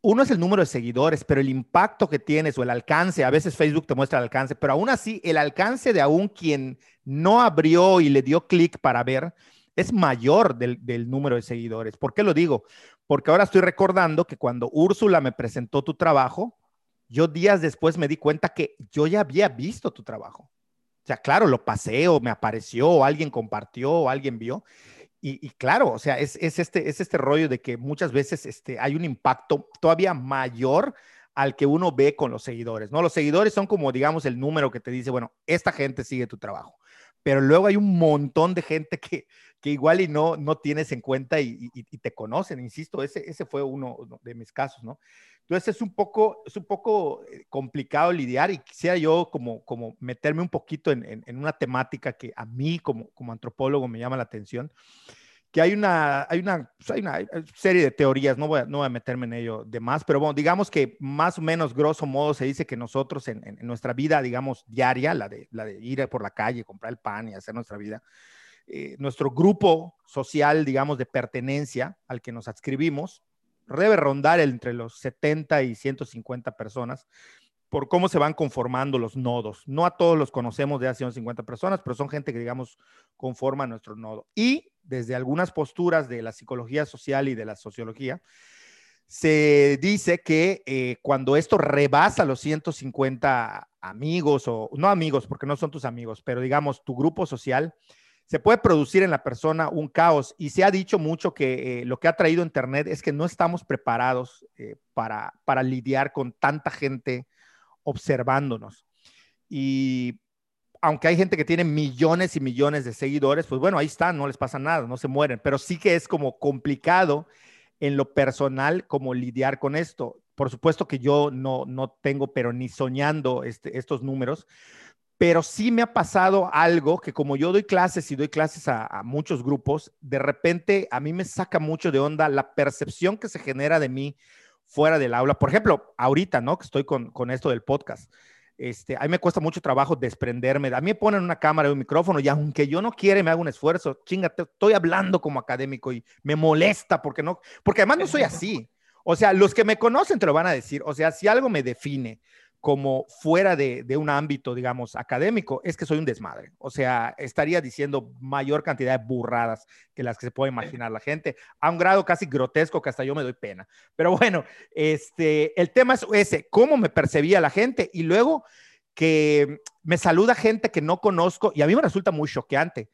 uno es el número de seguidores, pero el impacto que tienes o el alcance, a veces Facebook te muestra el alcance, pero aún así el alcance de aún quien no abrió y le dio clic para ver es mayor del, del, número de seguidores. ¿Por qué lo digo? Porque ahora estoy recordando que cuando Úrsula me presentó tu trabajo, yo días después me di cuenta que yo ya había visto tu trabajo. Sea, claro, lo pasé o me apareció o alguien compartió o alguien vio. Y, y claro, o sea, es, es, este, es este rollo de que muchas veces este, hay un impacto todavía mayor al que uno ve con los seguidores, ¿no? Los seguidores son como, digamos, el número que te dice, bueno, esta gente sigue tu trabajo. Pero luego hay un montón de gente que, que igual y no, no tienes en cuenta y, y, y te conocen, insisto, ese, ese fue uno de mis casos, ¿no? Entonces es un poco, es un poco eh, complicado lidiar y quisiera yo como, como meterme un poquito en, en, en, una temática que a mí como, como antropólogo me llama la atención, que hay una, hay una, pues hay una serie de teorías, no voy, a, no voy a meterme en ello de más, pero bueno, digamos que más o menos grosso modo se dice que nosotros en, en nuestra vida, digamos, diaria, la de, la de ir por la calle, comprar el pan y hacer nuestra vida, eh, nuestro grupo social, digamos, de pertenencia al que nos adscribimos, debe rondar entre los 70 y 150 personas por cómo se van conformando los nodos. No a todos los conocemos de hace 150 personas, pero son gente que, digamos, conforma nuestro nodo. Y desde algunas posturas de la psicología social y de la sociología, se dice que eh, cuando esto rebasa los 150 amigos, o no amigos, porque no son tus amigos, pero digamos tu grupo social, se puede producir en la persona un caos y se ha dicho mucho que eh, lo que ha traído Internet es que no estamos preparados eh, para, para lidiar con tanta gente observándonos. Y aunque hay gente que tiene millones y millones de seguidores, pues bueno, ahí están, no les pasa nada, no se mueren, pero sí que es como complicado en lo personal como lidiar con esto. Por supuesto que yo no, no tengo, pero ni soñando este, estos números, pero sí me ha pasado algo que como yo doy clases y doy clases a, a, muchos grupos, de repente a mí me saca mucho de onda la percepción que se genera de mí fuera del aula. Por ejemplo, ahorita, ¿no? Que estoy con, con esto del podcast. Este, a mí me cuesta mucho trabajo desprenderme. A mí me ponen una cámara y un micrófono y aunque yo no quiere, me hago un esfuerzo. Chingate, estoy hablando como académico y me molesta porque no, porque además no soy así. O sea, los que me conocen te lo van a decir. O sea, si algo me define como fuera de, de, un ámbito, digamos, académico, es que soy un desmadre. O sea, estaría diciendo mayor cantidad de burradas que las que se puede imaginar la gente, a un grado casi grotesco que hasta yo me doy pena. Pero bueno, este, el tema es ese, cómo me percibía la gente y luego que me saluda gente que no conozco y a mí me resulta muy choqueante.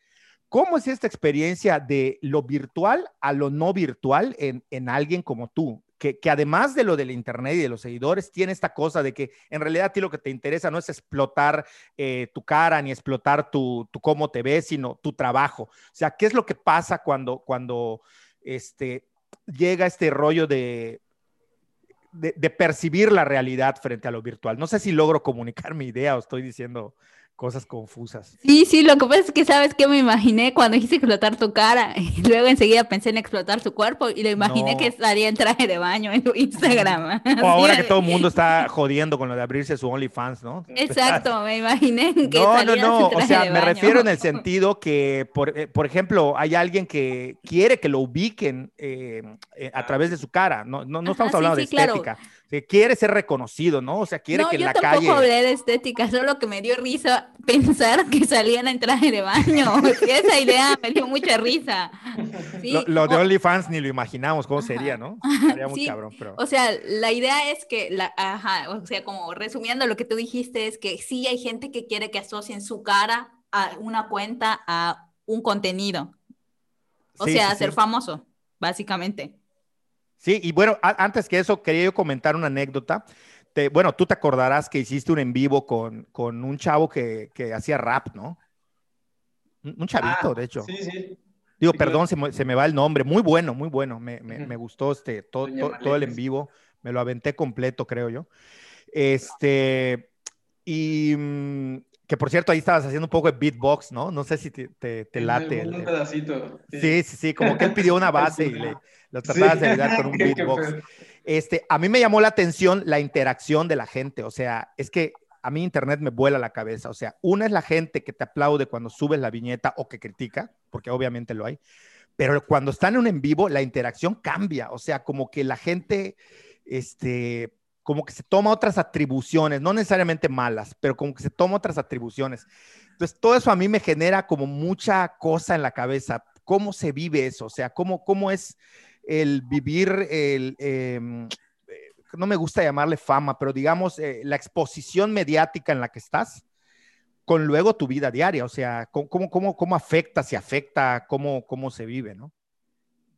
¿Cómo es esta experiencia de lo virtual a lo no virtual en, en alguien como tú? Que, además de lo del Internet y de los seguidores, tiene esta cosa de que en realidad a ti lo que te interesa no es explotar eh, tu cara ni explotar tu, tu, cómo te ves, sino tu trabajo. O sea, ¿qué es lo que pasa cuando, cuando este, llega este rollo de, de, de, percibir la realidad frente a lo virtual? No sé si logro comunicar mi idea o estoy diciendo cosas confusas. Sí, sí, lo que pasa es que sabes que me imaginé cuando dijiste explotar tu cara [laughs] y luego enseguida pensé en explotar su cuerpo y lo imaginé que estaría en traje de baño en tu [laughs] Instagram. O ahora que todo el mundo está [laughs] jodiendo con lo de abrirse su OnlyFans, ¿no? Exacto, me imaginé que No, no, no, o sea, me refiero en el sentido que, por, eh, por, ejemplo, hay alguien que quiere que lo ubiquen eh, eh, a través de su cara, no, no, no estamos hablando de estética. Claro que quiere ser reconocido, ¿no? O sea, quiere que en la calle. No, yo tampoco hablé de estética, [laughs] solo que me dio risa pensar que salían en traje de baño. [laughs] esa idea me dio mucha risa. Lo, de OnlyFans ni lo imaginamos cómo sería, ¿no? [laughs] Sería muy cabrón, pero. O sea, la idea es que, la, ajá, o sea, como resumiendo lo que tú dijiste, es que sí hay gente que quiere que asocien su cara a una cuenta, a un contenido. O sea, ser famoso, básicamente. Sí, y bueno, antes que eso, quería yo comentar una anécdota. bueno, tú te acordarás que hiciste un en vivo con, con un chavo que, que, hacía rap, ¿no? Un chavito, ah, de hecho. Sí, sí. Digo, perdón, se me, se me, va el nombre. Muy bueno, muy bueno. Me, me, me gustó este, todo, todo, el en vivo. Me lo aventé completo, creo yo. Este, y mm, que por cierto, ahí estabas haciendo un poco de beatbox, ¿no? No sé si te, te, late. Un, pedacito. Sí. sí, sí, como que él pidió una [laughs] base y le, lo tratabas de ayudar con [laughs] un beatbox. Este, a mí me llamó la atención la interacción de la gente, o sea, es que a mí internet me vuela la cabeza, o sea, una es la gente que te aplaude cuando subes la viñeta o que critica, porque obviamente lo hay, pero cuando están en un en vivo, la interacción cambia, o sea, como que la gente, este, como que se toma otras atribuciones, no necesariamente malas, pero como que se toma otras atribuciones. Entonces, todo eso a mí me genera como mucha cosa en la cabeza. ¿Cómo se vive eso? O sea, ¿cómo, cómo es el vivir el... Em, eh, no me gusta llamarle fama, pero digamos eh, la exposición mediática en la que estás con luego tu vida diaria, o sea, cómo, cómo, cómo afecta, si afecta, cómo, cómo se vive, ¿no?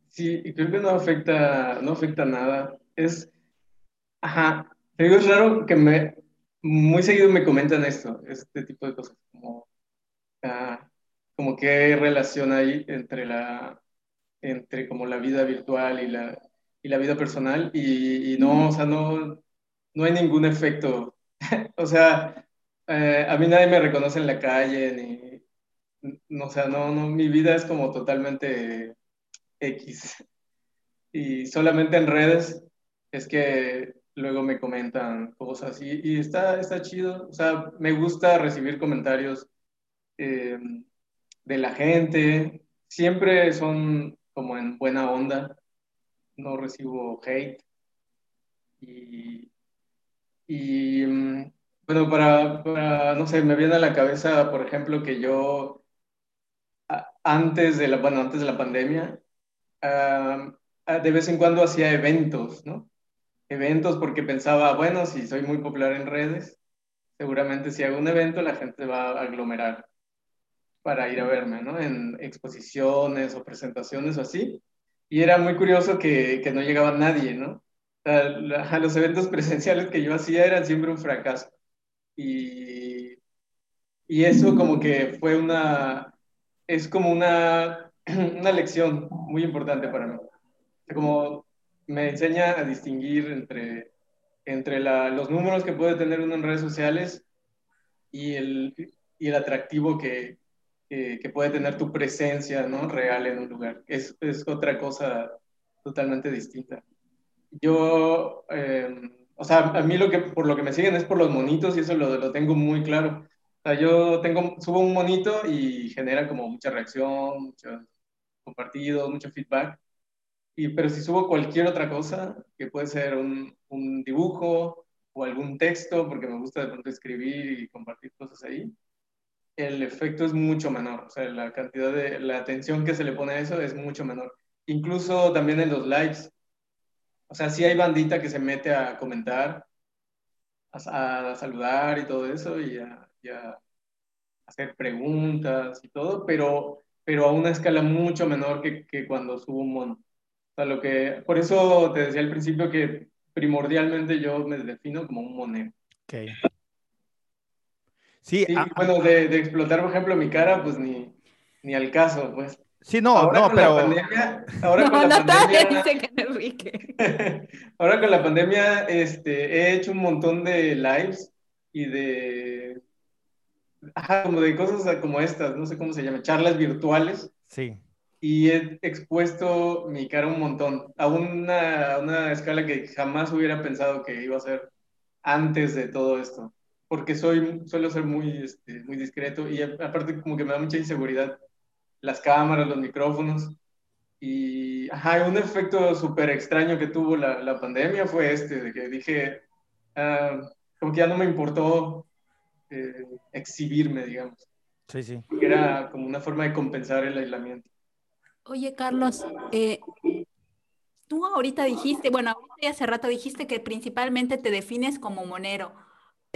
Sí, creo que no afecta, no afecta nada. Es, Ajá, te digo, es raro que me, muy seguido me comentan esto, este tipo de cosas, como, ah, como qué relación hay entre la, entre como la vida virtual y la, y la vida personal, y, no, o sea, no, no hay ningún efecto, [laughs] o sea, eh, a mí nadie me reconoce en la calle, ni, no, o sea, no, no, mi vida es como totalmente X, y solamente en redes es que luego me comentan cosas y, y está, está chido. O sea, me gusta recibir comentarios eh, de la gente. Siempre son como en buena onda. No recibo hate. Y, mm, bueno, para, no sé, me viene a la cabeza, por ejemplo, que yo antes de la, antes de la pandemia, de vez en cuando hacía eventos, ¿no? eventos porque pensaba, bueno, si soy muy popular en redes, seguramente si hago un evento la gente va a aglomerar para ir a verme, ¿no? En exposiciones o presentaciones o así. Y era muy curioso que, que no llegaba nadie, ¿no? a [laughs] los eventos presenciales que yo hacía eran siempre un fracaso. Y, y eso como que fue una, es como una, [clears throat] una lección muy importante para mí. Como me enseña a distinguir entre, entre los números que puede tener uno en redes sociales y el, y el atractivo que, que, puede tener tu presencia ¿no? real en un lugar. Es, es otra cosa totalmente distinta. Yo, em, o sea, a mí lo que, por lo que me siguen es por los monitos y eso lo, lo tengo muy claro. O sea, yo tengo, subo un monito y genera como mucha reacción, muchos compartidos, mucho feedback. Y, pero si subo cualquier otra cosa, que puede ser un, un, dibujo o algún texto, porque me gusta de pronto escribir y compartir cosas ahí, el efecto es mucho menor. O sea, la cantidad de, la atención que se le pone a eso es mucho menor. Incluso también en los lives. O sea, sí hay bandita que se mete a comentar, a, a saludar y todo eso, y a, y a hacer preguntas y todo, pero, pero a una escala mucho menor que, que cuando subo un mono lo que, por eso te decía al principio que primordialmente yo me defino como un monero. Okay. Sí, ah, bueno, de, de, explotar, por ejemplo, mi cara, pues ni, ni al caso, pues. Sí, no, ahora no, pero. Pandemia, ahora no, con la pandemia, que [laughs] ahora con la pandemia, este, he hecho un montón de lives y de, ajá, como de cosas como estas, no sé cómo se llama, charlas virtuales. Sí. Y he expuesto mi cara un montón, a una, una escala que jamás hubiera pensado que iba a ser antes de todo esto, porque soy, suelo ser muy, este, muy discreto y aparte como que me da mucha inseguridad las cámaras, los micrófonos. Y ajá, un efecto súper extraño que tuvo la, la, pandemia fue este, de que dije, uh, como que ya no me importó eh, exhibirme, digamos. Sí, sí. Era como una forma de compensar el aislamiento. Oye, Carlos, eh, tú ahorita dijiste, bueno, ahorita hace rato dijiste que principalmente te defines como monero,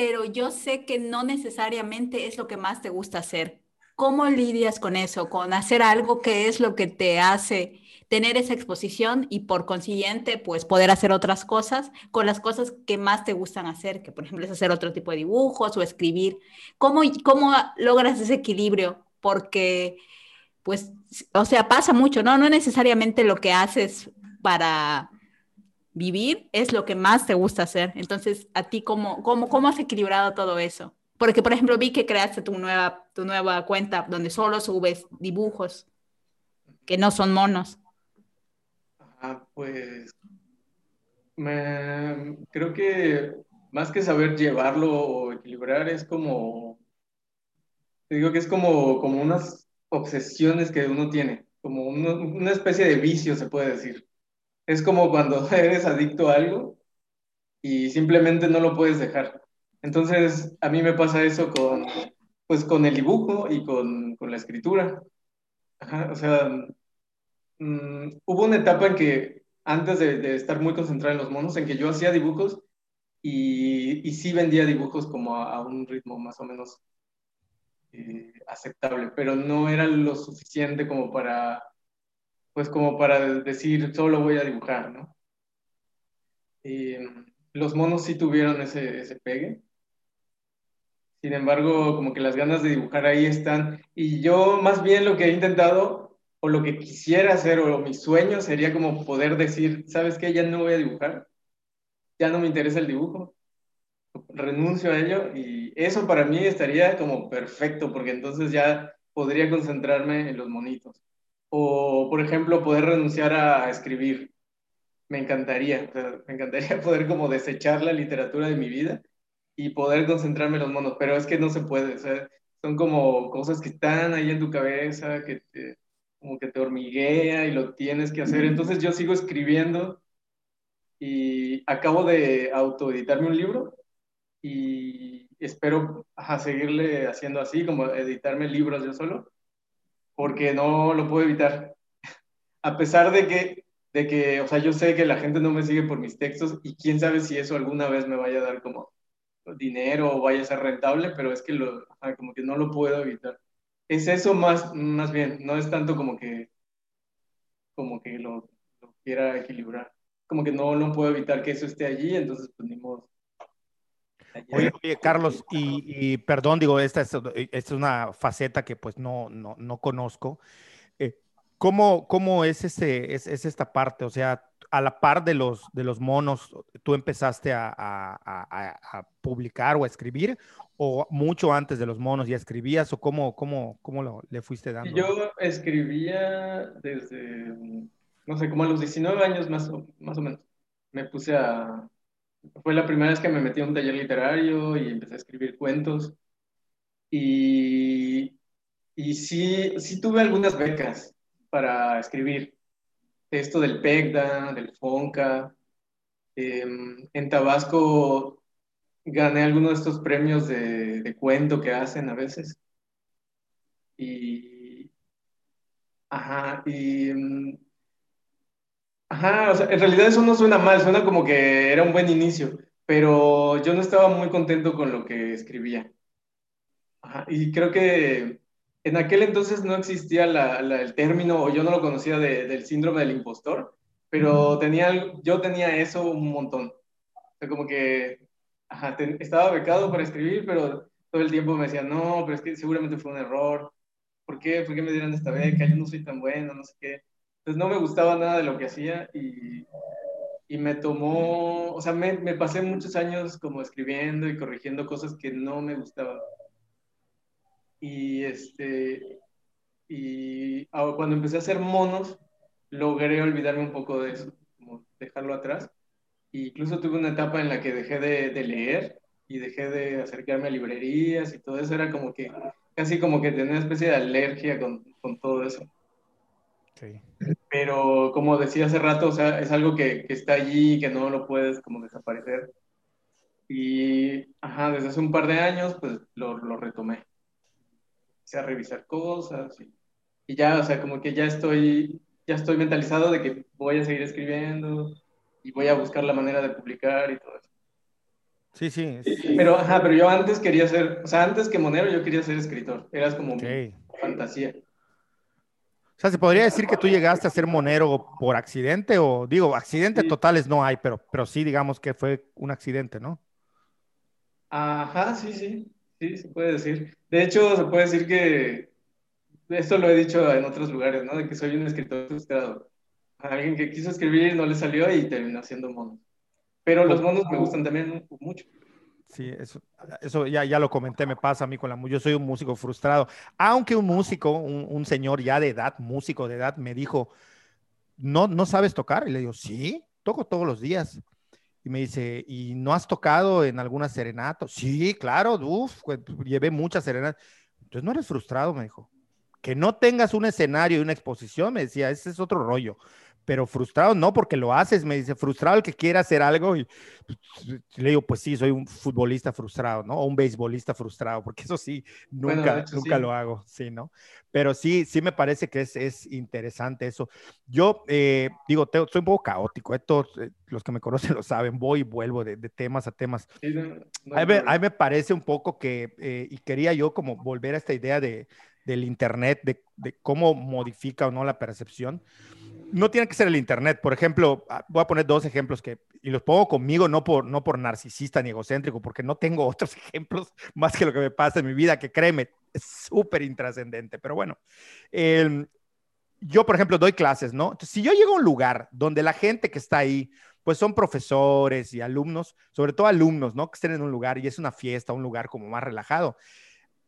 pero yo sé que no necesariamente es lo que más te gusta hacer. ¿Cómo lidias con eso? Con hacer algo que es lo que te hace tener esa exposición y por consiguiente, pues poder hacer otras cosas con las cosas que más te gustan hacer, que por ejemplo es hacer otro tipo de dibujos o escribir. ¿Cómo, cómo logras ese equilibrio? Porque, pues, o sea, pasa mucho, ¿no? No necesariamente lo que haces para vivir es lo que más te gusta hacer. Entonces, ¿a ti cómo, cómo, cómo has equilibrado todo eso? Porque, por ejemplo, vi que creaste tu nueva, tu nueva cuenta donde solo subes dibujos que no son monos. Ah, pues creo que más que saber llevarlo o equilibrar es como, te digo que es como, como unas obsesiones que uno tiene, como una especie de vicio se puede decir. Es como cuando [laughs] eres adicto a algo y simplemente no lo puedes dejar. Entonces, a mí me pasa eso con, pues, con el dibujo y con, con la escritura. o sea, mm, hubo una etapa en que, antes de, estar muy concentrado en los monos, en que yo hacía dibujos y, y sí vendía dibujos como a, un ritmo más o menos eh, aceptable, pero no era lo suficiente como para, pues como para decir, solo voy a dibujar, ¿no? Y, los monos sí tuvieron ese, ese pegue. Sin embargo, como que las ganas de dibujar ahí están. Y yo más bien lo que he intentado, o lo que quisiera hacer, o mi sueño sería como poder decir, ¿sabes qué? Ya no voy a dibujar. Ya no me interesa el dibujo. Renuncio a ello y eso para mí estaría como perfecto, porque entonces ya podría concentrarme en los monitos. O, por ejemplo, poder renunciar a escribir. Me encantaría, me encantaría [laughs] poder como desechar la literatura de mi vida y poder concentrarme en los monos, pero es que no se puede, o son como cosas que están ahí en tu cabeza, que te, como que te hormiguea y lo tienes que hacer. Entonces yo sigo escribiendo y acabo de autoeditarme un libro y espero a seguirle haciendo así, como editarme libros yo solo, porque no lo puedo evitar. [laughs] A pesar de que, de que, o sea, yo sé que la gente no me sigue por mis textos y quién sabe si eso alguna vez me vaya a dar como dinero o vaya a ser rentable, pero es que lo, como que no lo puedo evitar. Es eso más, más bien, no es tanto como que, como que lo, quiera equilibrar. Como que no, no puedo evitar que eso esté allí, entonces pues ni modo. Oye, Carlos, y, perdón, digo, esta es, esta es, una faceta que pues no, no, no conozco. Eh, ¿cómo, ¿Cómo es, ese, es, es, esta parte? O sea, a la par de los, de los monos, tú empezaste a, a, publicar o a escribir, o mucho antes de los monos ya escribías, o cómo, cómo, cómo lo, le fuiste dando? Yo escribía desde, no sé, como a los 19 años más o, más o menos. Me puse a... Fue la primera vez que me metí a un taller literario y empecé a escribir cuentos. Y, y sí, sí tuve algunas becas para escribir esto del PECDA, del FONCA. Em, en Tabasco gané algunos de estos premios de, cuento que hacen a veces. Y. Ajá, y. Em, ajá, o sea, en realidad eso no suena mal, suena como que era un buen inicio, pero yo no estaba muy contento con lo que escribía. Ajá, y creo que en aquel entonces no existía el término, o yo no lo conocía del síndrome del impostor, pero tenía, yo tenía eso un montón. O sea, como que estaba becado para escribir, pero todo el tiempo me decían, no, pero es que seguramente fue un error. ¿Por qué? ¿Por qué me dieron esta beca? Yo no soy tan bueno, no sé qué. Entonces no me gustaba nada de lo que hacía y, y me tomó, o sea, me, me pasé muchos años como escribiendo y corrigiendo cosas que no me gustaban. Y, este, y cuando empecé a hacer monos, logré olvidarme un poco de eso, como dejarlo atrás. E incluso tuve una etapa en la que dejé de, de leer y dejé de acercarme a librerías y todo eso. Era como que, casi como que tenía una especie de alergia con, con todo eso. Sí. Pero como decía hace rato, o sea, es algo que, que está allí y que no lo puedes como desaparecer. Y, ajá, desde hace un par de años, pues lo, lo retomé. Empecé a revisar cosas y, y, ya, o sea, como que ya estoy, ya estoy mentalizado de que voy a seguir escribiendo y voy a buscar la manera de publicar y todo eso. Sí, sí. Pero, ajá, pero yo antes quería ser, o sea, antes que monero yo quería ser escritor. Eras como mi fantasía. O sea, ¿se podría decir que tú llegaste a ser monero por accidente o digo, accidentes totales no hay, pero, pero sí digamos que fue un accidente, ¿no? Ajá, sí, sí, sí, se puede decir. De hecho, se puede decir que esto lo he dicho en otros lugares, ¿no? De que soy un escritor frustrado. alguien que quiso escribir no le salió y terminó haciendo monos. Pero los monos me gustan también mucho. Sí, eso, eso ya, ya lo comenté, me pasa a mí con la música. Yo soy un músico frustrado. Aunque un músico, un, señor ya de edad, músico de edad, me dijo, ¿no, ¿no sabes tocar? Y le digo, sí, toco todos los días. Y me dice, ¿y no has tocado en alguna serenata? Sí, claro, uff, pues, llevé muchas serenatas. Entonces no eres frustrado, me dijo. Que no tengas un escenario y una exposición, me decía, ese es otro rollo pero frustrado no porque lo haces, me dice, frustrado el que quiera hacer algo y pues, le digo, pues sí, soy un futbolista frustrado, ¿no? O un beisbolista frustrado, porque eso sí, nunca, nunca lo hago, sí, ¿no? Pero sí, sí me parece que es, es interesante eso. Yo eh, digo, te, soy un poco caótico, eh, todos eh, los que me conocen [laughs] lo saben, voy y vuelvo de, de temas a temas. a, mí, a, mí, me parece un poco que, y quería yo como volver a esta idea de, del Internet, de, de cómo modifica o no la percepción no tiene que ser el Internet. Por ejemplo, ah, voy a poner dos ejemplos que, y los pongo conmigo, no por, no por narcisista ni egocéntrico, porque no tengo [laughs] otros ejemplos más que lo que me pasa en mi vida, que créeme, es súper intrascendente. Pero bueno, yo, por ejemplo, doy clases, ¿no? Entonces, si yo llego a un lugar donde la gente que está ahí, pues son profesores y alumnos, sobre todo alumnos, ¿no? Que estén en un lugar y es una fiesta, un lugar como más relajado.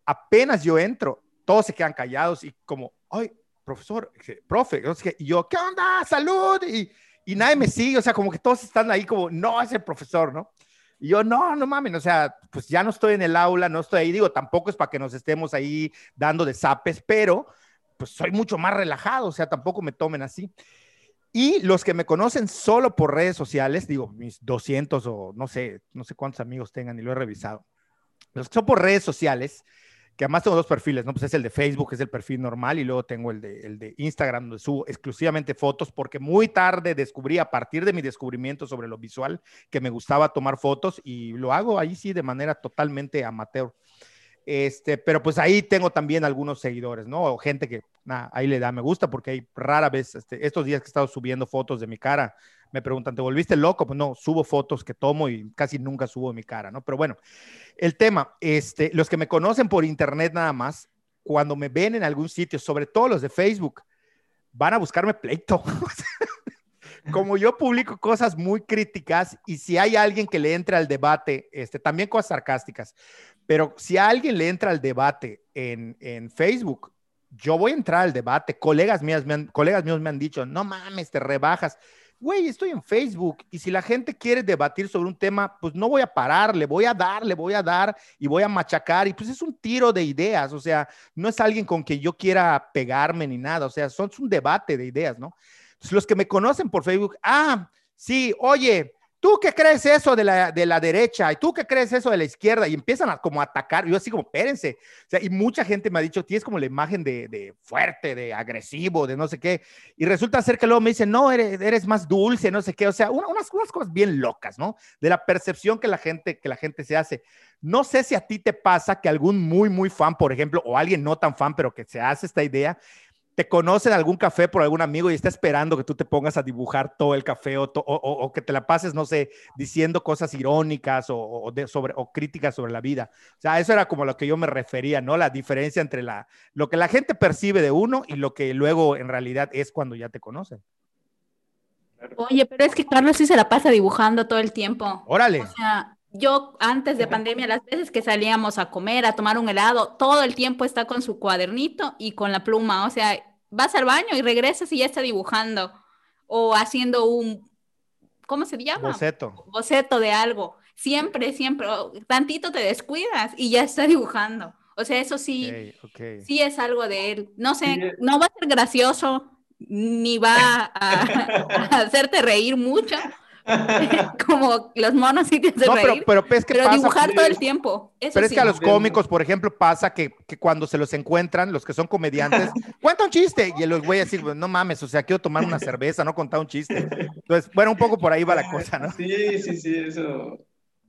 Apenas yo entro, todos se quedan callados y como, ay, profesor, profe, y yo, ¿qué onda? Salud. Y, y nadie me sigue, o sea, como que todos están ahí como, no, es el profesor, ¿no? Y yo, no, no mames, o sea, pues ya no estoy en el aula, no estoy ahí, digo, tampoco es para que nos estemos ahí dando de zapes, pero pues soy mucho más relajado, o sea, tampoco me tomen así. Y los que me conocen solo por redes sociales, digo, mis 200 o no sé, no sé cuántos amigos tengan y lo he revisado. Los que son por redes sociales, que además tengo dos perfiles, ¿no? Pues es el de Facebook, es el perfil normal, y luego tengo el de, el de Instagram, donde subo exclusivamente fotos, porque muy tarde descubrí, a partir de mi descubrimiento sobre lo visual, que me gustaba tomar fotos, y lo hago ahí sí de manera totalmente amateur. Este, pero pues ahí tengo también algunos seguidores, ¿no? O gente que ahí le da me gusta, porque hay rara vez, este, estos días que he estado subiendo fotos de mi cara, me preguntan, ¿te volviste loco? Pues no, subo fotos que tomo y casi nunca subo mi cara, ¿no? Pero bueno, el tema, este, los que me conocen por internet nada más, cuando me ven en algún sitio, sobre todo los de Facebook, van a buscarme pleito. [laughs] Como yo publico cosas muy críticas y si hay alguien que le entre al debate, este, también cosas sarcásticas, pero si a alguien le entra al debate en, en Facebook, yo voy a entrar al debate. Colegas, mías me han, colegas míos me han dicho, no mames, te rebajas güey, estoy en Facebook y si la gente quiere debatir sobre un tema, pues no voy a parar, le voy a dar, le voy a dar y voy a machacar y pues es un tiro de ideas, o sea, no es alguien con que yo quiera pegarme ni nada, o sea, son, es un debate de ideas, ¿no? Entonces, los que me conocen por Facebook, ah, sí, oye, ¿tú qué crees eso de la, de la derecha? ¿Y tú qué crees eso de la izquierda? Y empiezan a como atacar. Yo así como, espérense. Y mucha gente me ha dicho, tienes como la imagen de, de, fuerte, de agresivo, de no sé qué. Y resulta ser que luego me dicen, no, eres, eres más dulce, no sé qué. O sea, unas, unas cosas bien locas, ¿no? De la percepción que la gente, que la gente se hace. No sé si a ti te pasa que algún muy, muy fan, por ejemplo, o alguien no tan fan, pero que se hace esta idea, te conoce en algún café por algún amigo y está esperando que tú te pongas a dibujar todo el café o, o, que te la pases, no sé, diciendo cosas irónicas o, de, sobre, o críticas sobre la vida. O sea, eso era como lo que yo me refería, ¿no? La diferencia entre la, lo que la gente percibe de uno y lo que luego en realidad es cuando ya te conocen. Oye, pero es que Carlos sí se la pasa dibujando todo el tiempo. Órale. O sea, yo antes de pandemia, las veces que salíamos a comer, a tomar un helado, todo el tiempo está con su cuadernito y con la pluma. O sea, vas al baño y regresas y ya está dibujando o haciendo un, ¿cómo se llama? Boceto. Boceto de algo. Siempre, siempre, tantito te descuidas y ya está dibujando. O sea, eso sí, sí es algo de él. No sé, no va a ser gracioso, ni va a [laughs] hacerte reír mucho, [laughs] como los monos sí te hacen no, pero, pero, es que pero dibujar todo el tiempo. pero es que a los cómicos, por ejemplo, pasa que, que, cuando se los encuentran, los que son comediantes, [laughs] cuenta un chiste y los voy a decir, no mames, o sea, quiero tomar una cerveza, no contar un chiste. Entonces, bueno, un poco por ahí va la cosa, ¿no? Sí, sí, sí, eso.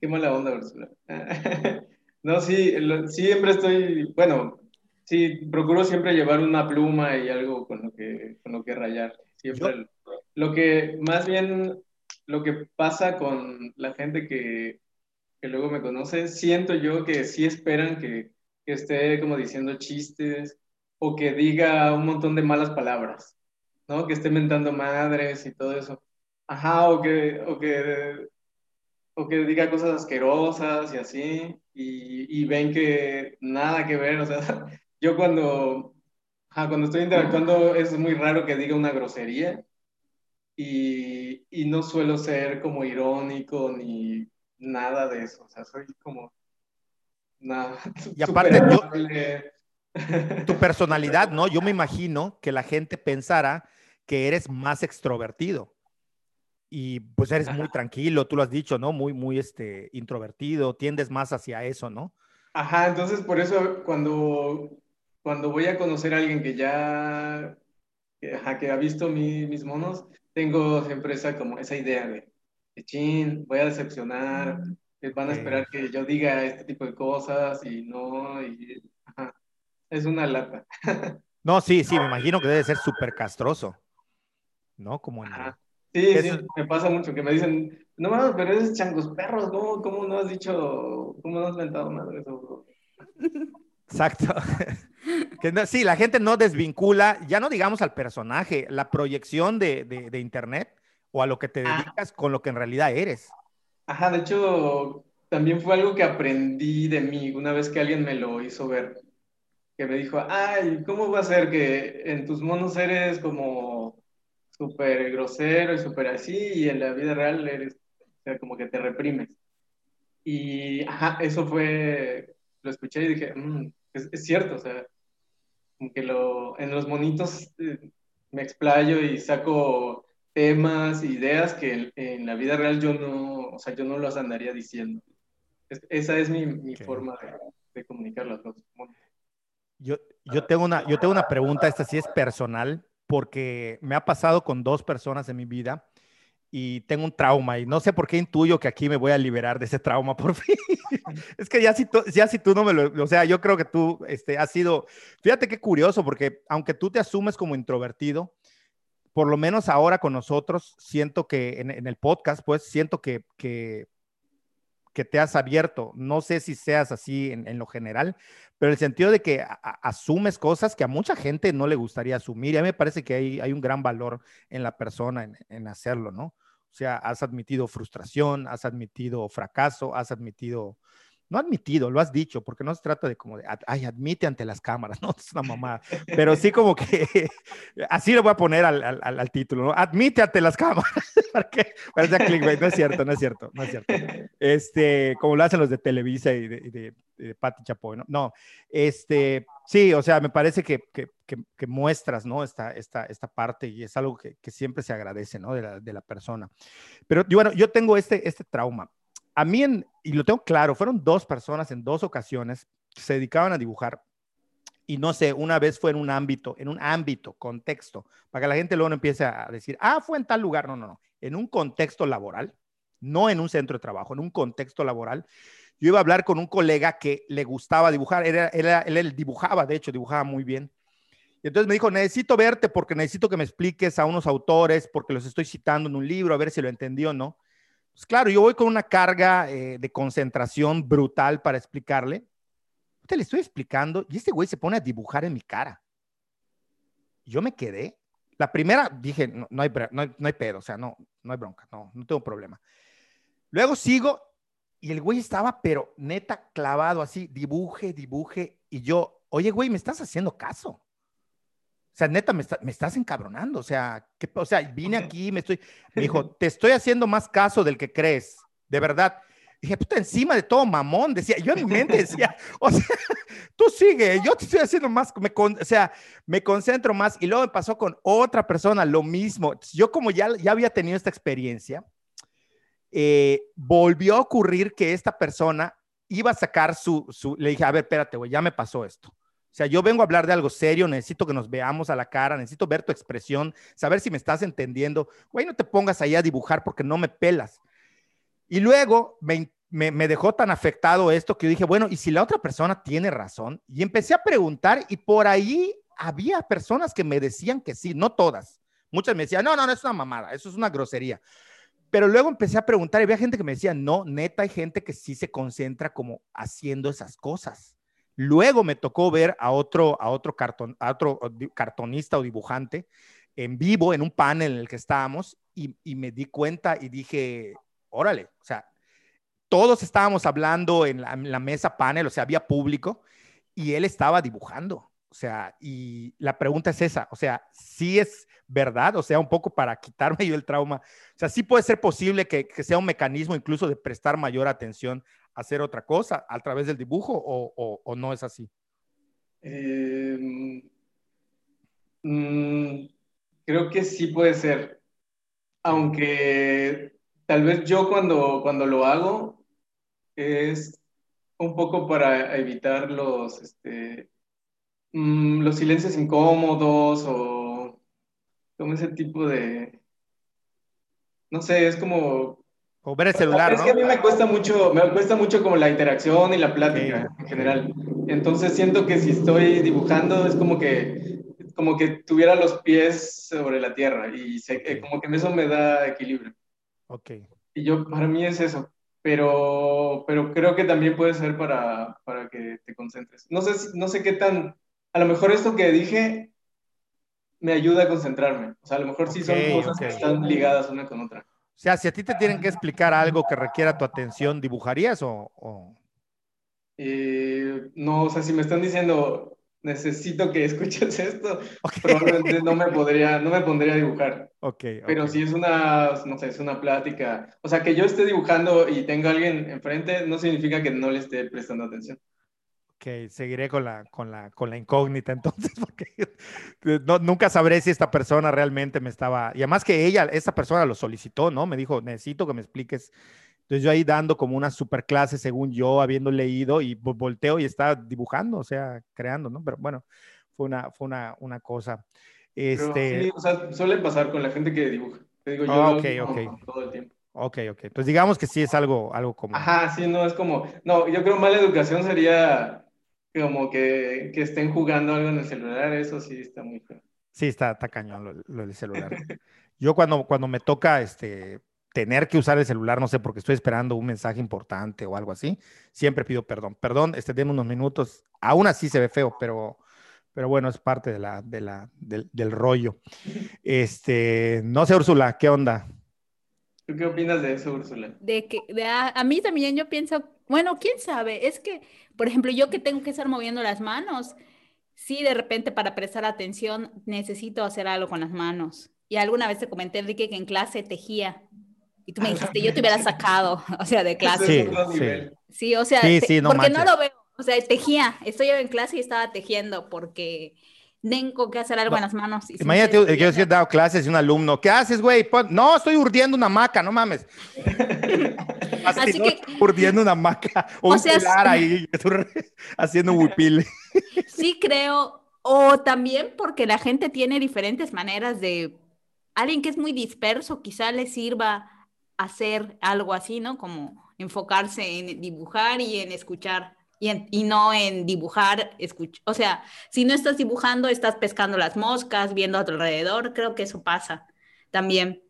Qué mala onda, Ursula. [laughs] no, sí, siempre estoy, bueno, sí, procuro siempre llevar una pluma y algo con lo que, con lo que rayar. Siempre. Lo que más bien lo que pasa con la gente que, que luego me conoce, siento yo que sí esperan que, que, esté como diciendo chistes o que diga un montón de malas palabras, ¿no? Que esté mentando madres y todo eso. Ajá, o que, o que, o que diga cosas asquerosas y así, y, y ven que nada que ver, o sea, [laughs] yo cuando, ajá, cuando estoy interactuando es muy raro que diga una grosería, y, y, no suelo ser como irónico ni nada de eso, o sea, soy como nada. [laughs] Y aparte, yo, tu [laughs] personalidad, ¿no? Yo me imagino que la gente pensara que eres más extrovertido y pues eres muy tranquilo, tú lo has dicho, ¿no? Muy, muy este, introvertido, tiendes más hacia eso, ¿no? Ajá, entonces por eso cuando, cuando voy a conocer a alguien que ya, que, que ha visto mis monos, tengo siempre esa, como esa idea de, chin, voy a decepcionar, van a esperar que yo diga este tipo de cosas y no, y, es una lata. [laughs] no, sí, sí, me imagino que debe ser súper castroso, ¿no? Como en... Sí, sí, me pasa mucho que me dicen, no mames, pero eres changos perros, ¿cómo, ¿cómo, no has dicho, cómo no has mentado madre eso? [laughs] Exacto. [laughs] que sí, la gente no desvincula, ya no digamos al personaje, la proyección de, de, Internet o a lo que te ah. dedicas con lo que en realidad eres. Ajá, de hecho, también fue algo que aprendí de mí una vez que alguien me lo hizo ver, que me dijo, ay, ¿cómo va a ser que en tus monos eres como súper grosero y súper así y en la vida real eres como que te reprimes? Y ajá, eso fue, lo escuché y dije, mmm, es, cierto, o sea, como que lo, en los monitos eh, me explayo y saco temas, ideas que en, la vida real yo no, o sea, yo no los andaría diciendo. esa es mi, mi forma de, de comunicar las. Yo, yo, tengo una, yo tengo una pregunta, esta sí es personal, porque me ha pasado con dos personas en mi vida y tengo un trauma y no sé por qué intuyo que aquí me voy a liberar de ese trauma [laughs] por fin. es que ya si, tú, ya si tú no me lo, o sea, yo creo que tú este, has sido, fíjate qué curioso, porque aunque tú te asumes como introvertido, por lo menos ahora con nosotros, siento que en, en el podcast, pues siento que, que, que, te has abierto. No sé si seas así en, en lo general, pero el sentido de que asumes cosas que a mucha gente no le gustaría asumir. Y a mí me parece que hay, hay un gran valor en la persona en, en hacerlo, ¿no? O sea, has admitido frustración, has admitido fracaso, has admitido, no admitido, lo has dicho, porque no se trata de como de, ay, admite ante las cámaras, [laughs] no, es una mamá, pero sí como que, [laughs] así lo voy a poner al, al, al título, ¿no? Admite ante las cámaras, [laughs] para que parece clickbait, no es cierto, no es cierto, no es cierto. Este, como lo hacen los de Televisa y de, de, de Pati Chapoy, ¿no? No, este, sí, o sea, me parece que, que, que, muestras, ¿no? Esta, esta, esta parte y es algo que, siempre se agradece, ¿no? De la, de la persona. Pero bueno, yo tengo este, este trauma. A mí, y lo tengo claro, fueron dos personas en dos ocasiones que se dedicaban a dibujar y no sé, una vez fue en un ámbito, en un ámbito, contexto, para que la gente luego no empiece a decir, ah, fue en tal lugar. No, no, no. En un contexto laboral, no en un centro de trabajo, en un contexto laboral. Yo iba a hablar con un colega que le gustaba dibujar, era, era, él dibujaba, de hecho, dibujaba muy bien. Y entonces me dijo, necesito verte porque necesito que me expliques a unos autores, porque los estoy citando en un libro, a ver si lo entendió o no. Pues claro, yo voy con una carga eh, de concentración brutal para explicarle. Te le estoy explicando y este güey se pone a dibujar en mi cara. Yo me quedé. La primera dije, no, hay, no, hay, no hay pedo, o sea, no, no hay bronca, no, no tengo problema. Luego sigo y el güey estaba, pero neta, clavado así, dibuje, dibuje. Y yo, oye, güey, me estás haciendo caso. O sea, neta, me, me estás encabronando. O sea, que, o sea, vine aquí, me estoy. Me dijo, [laughs] te estoy haciendo más caso del que crees. De verdad. Dije, puta, encima de todo mamón, decía, yo en mi mente decía, [laughs] o sea, [laughs] tú sigue, yo te estoy haciendo más, me o sea, me concentro más. Y luego me pasó con otra persona lo mismo. Yo como ya, ya había tenido esta experiencia, eh, volvió a ocurrir que esta persona iba a sacar su, su le dije, a ver, espérate, güey, ya me pasó esto. O sea, yo vengo a hablar de algo serio, necesito que nos veamos a la cara, necesito ver tu expresión, saber si me estás entendiendo. Güey, no te pongas ahí a dibujar porque no me pelas. Y luego me, me, dejó tan afectado esto que yo dije, bueno, ¿y si la otra persona tiene razón? Y empecé a preguntar y por ahí había personas que me decían que sí, no todas. Muchas me decían, no, no, no es una mamada, eso es una grosería. Pero luego empecé a preguntar y había gente que me decía, no, neta, hay gente que sí se concentra como haciendo esas cosas. Luego me tocó ver a otro, a otro, carton, a otro cartonista o dibujante en vivo en un panel en el que estábamos y, me di cuenta y dije, órale, o sea, todos estábamos hablando en la, mesa panel, o sea, había público y él estaba dibujando. O sea, y la pregunta es esa, o sea, si es verdad, o sea, un poco para quitarme [laughs] yo el trauma, o sea, sí puede ser posible que, sea un mecanismo incluso de prestar mayor atención hacer otra cosa a través del dibujo o, no es así. Em, mm, creo que sí puede ser, aunque Tal vez yo cuando, cuando lo hago es un poco para evitar los, este, mm, los silencios incómodos o como ese tipo de... No sé, es como... O ver el celular, Es que a mí me cuesta mucho, me cuesta mucho como la interacción y la plática en general. Entonces siento que si estoy dibujando es como que como que tuviera los pies sobre la tierra y como que eso me da equilibrio. Ok. Y yo, para mí es eso, pero, pero creo que también puede ser para, para que te concentres. No sé, no sé qué tan, a lo mejor esto que dije me ayuda a concentrarme. O sea, a lo mejor sí son cosas que están ligadas una con otra. O sea, si a ti te tienen que explicar algo que requiera tu atención, ¿dibujarías o...? Eh, no, o sea, si me están diciendo, necesito que escuches esto, probablemente no me podría, no me pondría a dibujar. Okay, Pero si es una, no sé, es una plática, o sea, que yo esté dibujando y tenga alguien enfrente, no significa que no le esté prestando atención. Ok, seguiré con la, con la, con la incógnita [laughs] entonces, porque no, nunca sabré si esta persona realmente me estaba, y además que ella, esta persona lo solicitó, ¿no? Me dijo, necesito que me expliques entonces yo ahí dando como una super clase según yo, habiendo leído y volteo y estaba dibujando, o sea, creando, ¿no? Pero bueno, fue una, fue una, una cosa. Este... sí, o sea, suele pasar con la gente que dibuja. Te digo, yo ah, ok, ok. todo el tiempo. Ok, ok. Entonces digamos que sí es algo, algo común. Ajá, sí, no es como, no, yo creo mala educación sería como que, que estén jugando algo en el celular, eso sí está muy feo. Sí, está, está cañón lo, lo del celular. yo cuando, cuando me toca, este, tener que usar el celular, no sé, porque estoy esperando un mensaje importante o algo así, siempre pido perdón. Perdón, este, denme unos minutos. Aún así se ve feo, pero, pero bueno, es parte de la, de la, del, del rollo. Este, no sé, Úrsula, ¿qué onda? ¿Tú qué opinas de eso, Úrsula? De que a, mí también yo pienso, bueno, quién sabe, es que, por ejemplo, yo que tengo que estar moviendo las manos, sí, de repente para prestar atención necesito hacer algo con las manos. Y alguna vez te comenté, Enrique, que en clase tejía y tú me dijiste, yo te hubiera sacado, [laughs] o sea, de clase. Sí, sí. sí o sea, porque no lo veo. O sea, tejía. Estoy en clase y estaba tejiendo porque tengo que hacer algo en las manos. Imagínate, que yo he dado clases y un alumno, ¿qué haces, güey? No, estoy urdiendo una maca, no mames. [laughs] Así, que, urdiendo una maca o, un sea, ahí [laughs] haciendo un huipil. [laughs] Sí creo, o también porque la gente tiene diferentes maneras de... Alguien que es muy disperso quizá le sirva hacer algo así, ¿no? Como enfocarse en dibujar y en escuchar. Y, y no en dibujar, escuchar. O sea, si no estás dibujando, estás pescando las moscas, viendo a tu alrededor, creo que eso pasa también.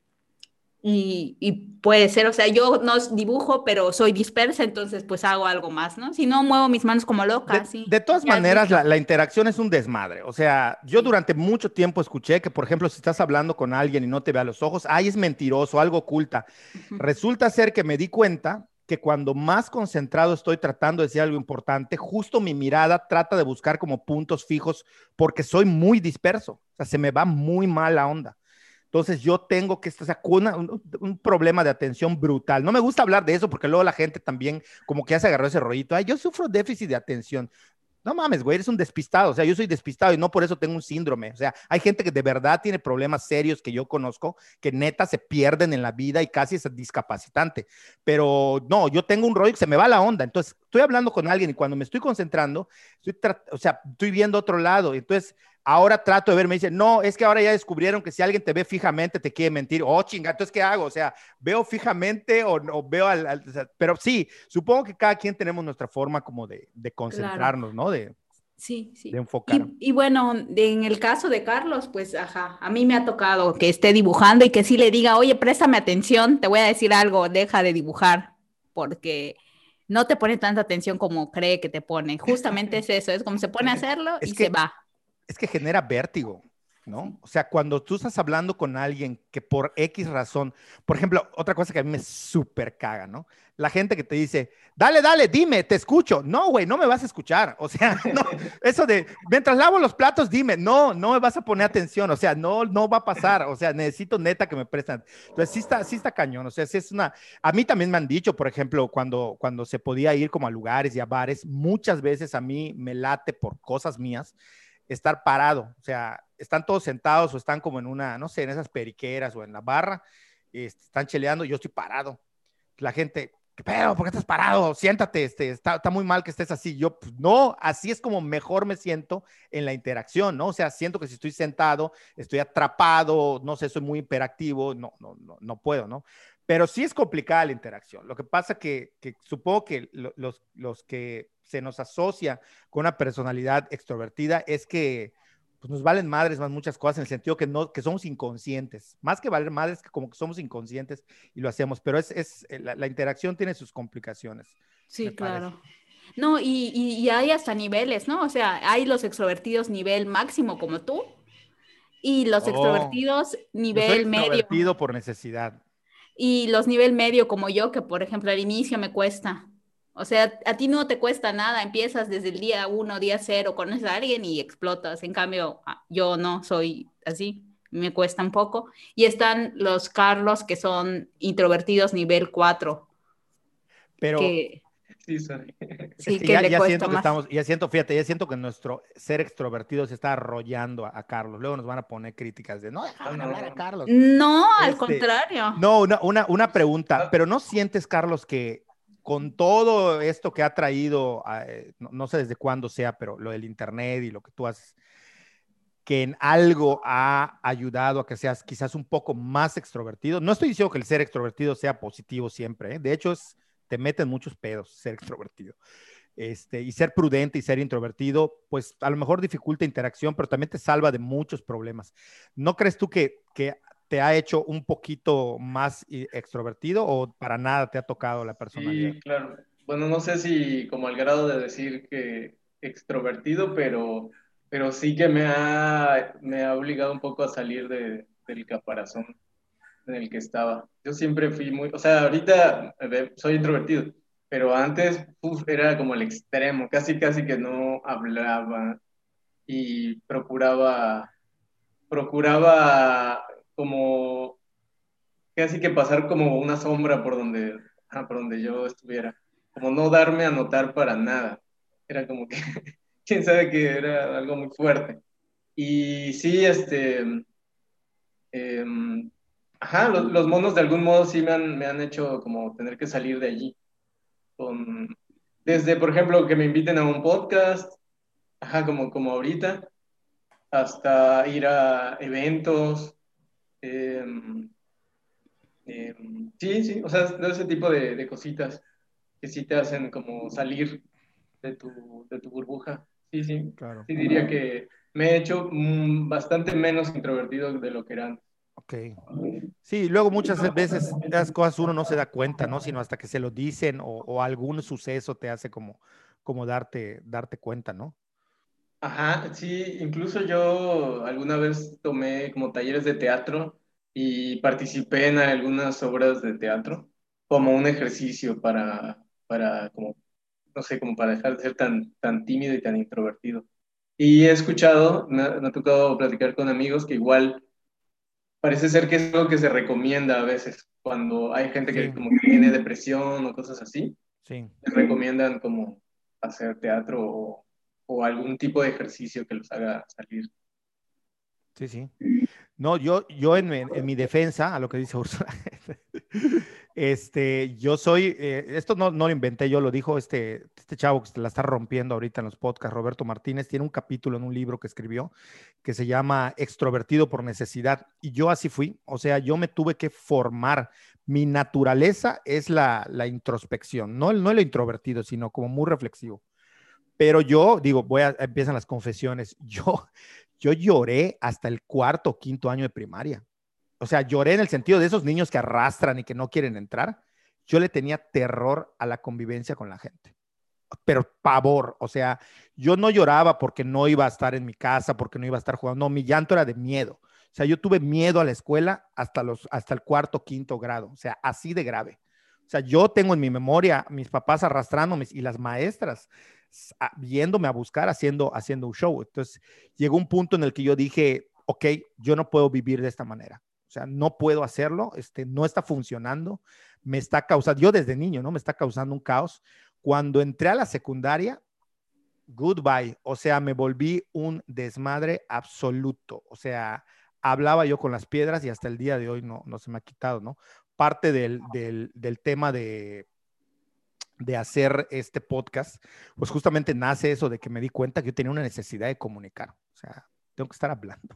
Y, puede ser, o sea, yo no dibujo, pero soy dispersa, entonces pues hago algo más, ¿no? Si no, muevo mis manos como loca. De, de todas maneras, la, interacción es un desmadre. O sea, yo durante mucho tiempo escuché que, por ejemplo, si estás hablando con alguien y no te ve a los ojos, ay, es mentiroso, algo oculta. Resulta ser que me di cuenta que cuando más concentrado estoy tratando de decir algo importante, justo mi mirada trata de buscar como puntos fijos porque soy muy disperso, o sea, se me va muy mal la onda. Entonces yo tengo que, o sea, un, un, problema de atención brutal. No me gusta hablar de eso porque luego la gente también como que ya se agarró ese rollito. Ay, yo sufro déficit de atención. No mames, güey, eres un despistado. O sea, yo soy despistado y no por eso tengo un síndrome. O sea, hay gente que de verdad tiene problemas serios que yo conozco, que neta se pierden en la vida y casi es discapacitante. Pero no, yo tengo un rollo que se me va la onda. Entonces, estoy hablando con alguien y cuando me estoy concentrando, estoy, o sea, estoy viendo otro lado. Entonces, ahora trato de ver, me dice, no, es que ahora ya descubrieron que si alguien te ve fijamente te quiere mentir. Oh, chinga, entonces, ¿qué hago? O sea, ¿veo fijamente o, no veo al, Pero sí, supongo que cada quien tenemos nuestra forma como de, de concentrarnos, ¿no? De, Sí, sí. De enfocar. Y, y, bueno, en el caso de Carlos, pues, ajá, a mí me ha tocado que esté dibujando y que sí le diga, oye, préstame atención, te voy a decir algo, deja de dibujar, porque no te pone tanta atención como cree que te pone. Justamente es eso, es como se pone a [laughs] hacerlo y se va es que genera vértigo, ¿no? O sea, cuando tú estás hablando con alguien que por X razón, por ejemplo, otra cosa que a mí me súper caga, ¿no? La gente que te dice, dale, dale, dime, te escucho. No, güey, no me vas a escuchar. O sea, [laughs] no, eso de, mientras lavo los platos, dime, no, no me vas a poner atención. O sea, no, no va a pasar. O sea, necesito neta que me prestan. Entonces, sí está, sí está cañón. O sea, sí es una, a mí también me han dicho, por ejemplo, cuando, cuando se podía ir como a lugares y a bares, muchas veces a mí me late por cosas mías estar parado. O sea, están todos sentados o están como en una, no sé, en esas periqueras o en la barra, este, están cheleando, yo estoy parado. La gente, ¿qué pedo? ¿Por qué estás parado? Siéntate, este, está, está muy mal que estés así. Yo, pues, no, así es como mejor me siento en la interacción, ¿no? O sea, siento que si estoy sentado, estoy atrapado, no sé, soy muy hiperactivo, no, no, no, no puedo, ¿no? Pero sí es complicada la interacción. Lo que pasa que, que supongo que los, los que se nos asocia con una personalidad extrovertida es que pues, nos valen madres más muchas cosas en el sentido que, no, que somos inconscientes. Más que valer madres, que como que somos inconscientes y lo hacemos. Pero es, es eh, la, interacción tiene sus complicaciones. Sí, claro. No, y, y, hay hasta niveles, ¿no? O sea, hay los extrovertidos nivel máximo como tú y los oh, extrovertidos nivel medio. Extrovertido por necesidad. Y los nivel medio como yo, que por ejemplo al inicio me cuesta. O sea, a ti no te cuesta nada, empiezas desde el día uno, día cero, conoces a alguien y explotas. En cambio, ah, yo no soy así, me cuesta un poco. Y están los Carlos que son introvertidos nivel 4. Pero... Sí, sorry. [laughs] Sí, que ya, le ya siento que estamos, ya siento, fíjate, ya siento que nuestro ser extrovertido se está arrollando a, Carlos. Luego nos van a poner críticas de no dejaron hablar a Carlos. No, al este, contrario. No, una, una, una pregunta, ah. pero ¿no sientes, Carlos, que con todo esto que ha traído, eh, no, sé desde cuándo sea, pero lo del Internet y lo que tú haces, que en algo ha ayudado a que seas quizás un poco más extrovertido. No estoy diciendo que el ser extrovertido sea positivo siempre, ¿eh? de hecho es, te meten muchos pedos ser [laughs] extrovertido. Este, y ser prudente y ser introvertido, pues a lo mejor dificulta interacción, pero también te salva de muchos problemas. ¿No crees tú que, que te ha hecho un poquito más extrovertido o para nada te ha tocado la personalidad? Sí, claro. Bueno, no sé si como al grado de decir que extrovertido, pero, pero sí que me ha, me ha obligado un poco a salir de, del caparazón en el que estaba. Yo siempre fui muy, o sea, ahorita soy introvertido, pero antes era como el extremo, casi casi que no hablaba y procuraba procuraba como casi que pasar como una sombra por donde, por donde yo estuviera, como no darme a notar para nada. Era como que, [laughs] quién sabe que era algo muy fuerte. Y sí, este, em, ajá, los, monos de algún modo sí me han, me han hecho como tener que salir de allí. Con, desde, por ejemplo, que me inviten a un podcast, ajá, como, como ahorita, hasta ir a eventos, Em, em, sí, sí, o sea, de ese tipo de, cositas que sí te hacen como salir de tu, de tu burbuja. Sí, sí, claro. Sí, diría que me he hecho bastante menos introvertido de lo que era antes. Ok. Sí, luego muchas veces las cosas uno no se da cuenta, ¿no? Sino hasta que se lo dicen o, o algún suceso te hace como, como darte, darte cuenta, ¿no? Ajá, sí, incluso yo alguna vez tomé como talleres de teatro y participé en algunas obras de teatro como un ejercicio para, para como, no sé, como para dejar de ser tan, tan tímido y tan introvertido. Y he escuchado, me ha, tocado platicar con amigos que igual parece ser que es algo que se recomienda a veces cuando hay gente que como que tiene depresión o cosas así. Sí. Les recomiendan como hacer teatro o, o algún tipo de ejercicio que los haga salir. Sí, sí. No, yo, yo en, en, mi defensa, a lo que dice Ursula, [laughs] [laughs] este, yo soy, eh, esto no, lo inventé yo, lo dijo este, este chavo que la está rompiendo ahorita en los podcasts, Roberto Martínez, tiene un capítulo en un libro que escribió que se llama Extrovertido por necesidad. Y yo así fui, o sea, yo me tuve que formar. Mi naturaleza es la, la introspección, no, no el introvertido, sino como muy reflexivo. Pero yo digo, voy a, empiezan las confesiones. [laughs] Yo, yo lloré hasta el cuarto o quinto año de primaria. O sea, lloré en el sentido de esos niños que arrastran y que no quieren entrar. Yo le tenía terror a la convivencia con la gente, pero pavor. O sea, yo no lloraba porque no iba a estar en mi casa, porque no iba a estar jugando. No, mi llanto era de miedo. O sea, yo tuve miedo a la escuela hasta, los, hasta el cuarto, quinto grado. O sea, así de grave. O sea, yo tengo en mi memoria mis papás arrastrándome y las maestras viéndome a buscar haciendo, haciendo un show. Entonces llegó un punto en el que yo dije, ok, yo no puedo vivir de esta manera. O sea, no puedo hacerlo, este, no está funcionando, me está causando, yo desde niño, ¿no? Me está causando un caos. Cuando entré a la secundaria, goodbye, o sea, me volví un desmadre absoluto. O sea, hablaba yo con las piedras y hasta el día de hoy no, no se me ha quitado, ¿no? Parte del, del, del tema de, de hacer este podcast, pues justamente nace eso de que me di cuenta que yo tenía una necesidad de comunicar. O sea, tengo que estar hablando.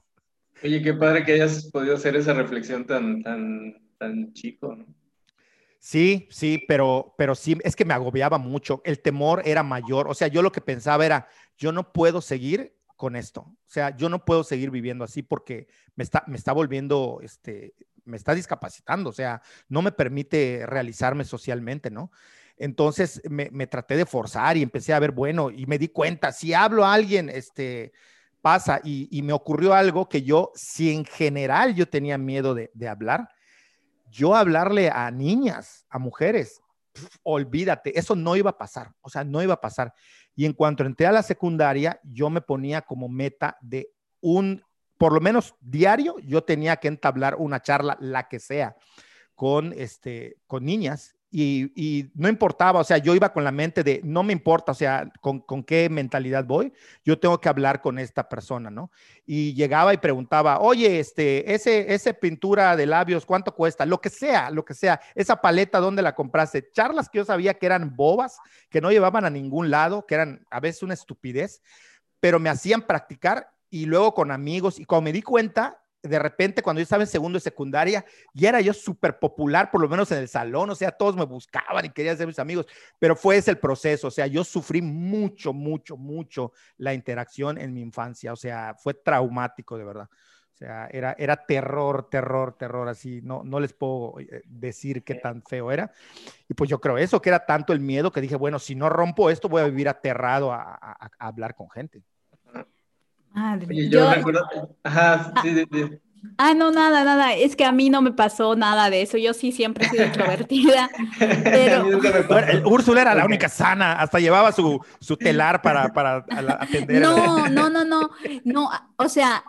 Oye, qué padre que hayas podido hacer esa reflexión tan, tan, tan chico, ¿no? Sí, sí, pero, pero sí, es que me agobiaba mucho. El temor era mayor. O sea, yo lo que pensaba era, yo no puedo seguir con esto. O sea, yo no puedo seguir viviendo así porque me está, me está volviendo, este, me está discapacitando. O sea, no me permite realizarme socialmente, ¿no? Entonces me, traté de forzar y empecé a ver, bueno, y me di cuenta, si hablo a alguien, este, pasa, y, me ocurrió algo que yo, si en general yo tenía miedo de, hablar, yo hablarle a niñas, a mujeres, olvídate, eso no iba a pasar, o sea, no iba a pasar. Y en cuanto entré a la secundaria, yo me ponía como meta de un, por lo menos diario, yo tenía que entablar una charla, la que sea, con, este, con niñas y, no importaba, o sea, yo iba con la mente de, no me importa, o sea, con, con, qué mentalidad voy, yo tengo que hablar con esta persona, ¿no? Y llegaba y preguntaba, oye, este, ese, ese pintura de labios, ¿cuánto cuesta? Lo que sea, lo que sea, esa paleta, ¿dónde la compraste? Charlas que yo sabía que eran bobas, que no llevaban a ningún lado, que eran a veces una estupidez, pero me hacían practicar y luego con amigos, y cuando me di cuenta, de repente cuando yo estaba en segundo y secundaria, ya era yo súper popular, por lo menos en el salón, o sea, todos me buscaban y querían ser mis amigos, pero fue ese el proceso, o sea, yo sufrí mucho, mucho, mucho la interacción en mi infancia, o sea, fue traumático de verdad. O sea, era, era terror, terror, terror, así, no, no les puedo eh, decir qué tan feo era. Y pues yo creo eso, que era tanto el miedo que dije, bueno, si no rompo esto, voy a vivir aterrado a, a hablar con gente. Oye, yo, recuerdo. Ajá, ah, sí, Ah, no, nada, nada. Es que a mí no me pasó nada de eso. Yo sí siempre he sido introvertida. [laughs] pero... Úrsula era la única sana. Hasta llevaba su, su telar para, para atender. No, [laughs] no, no, no. No, o sea,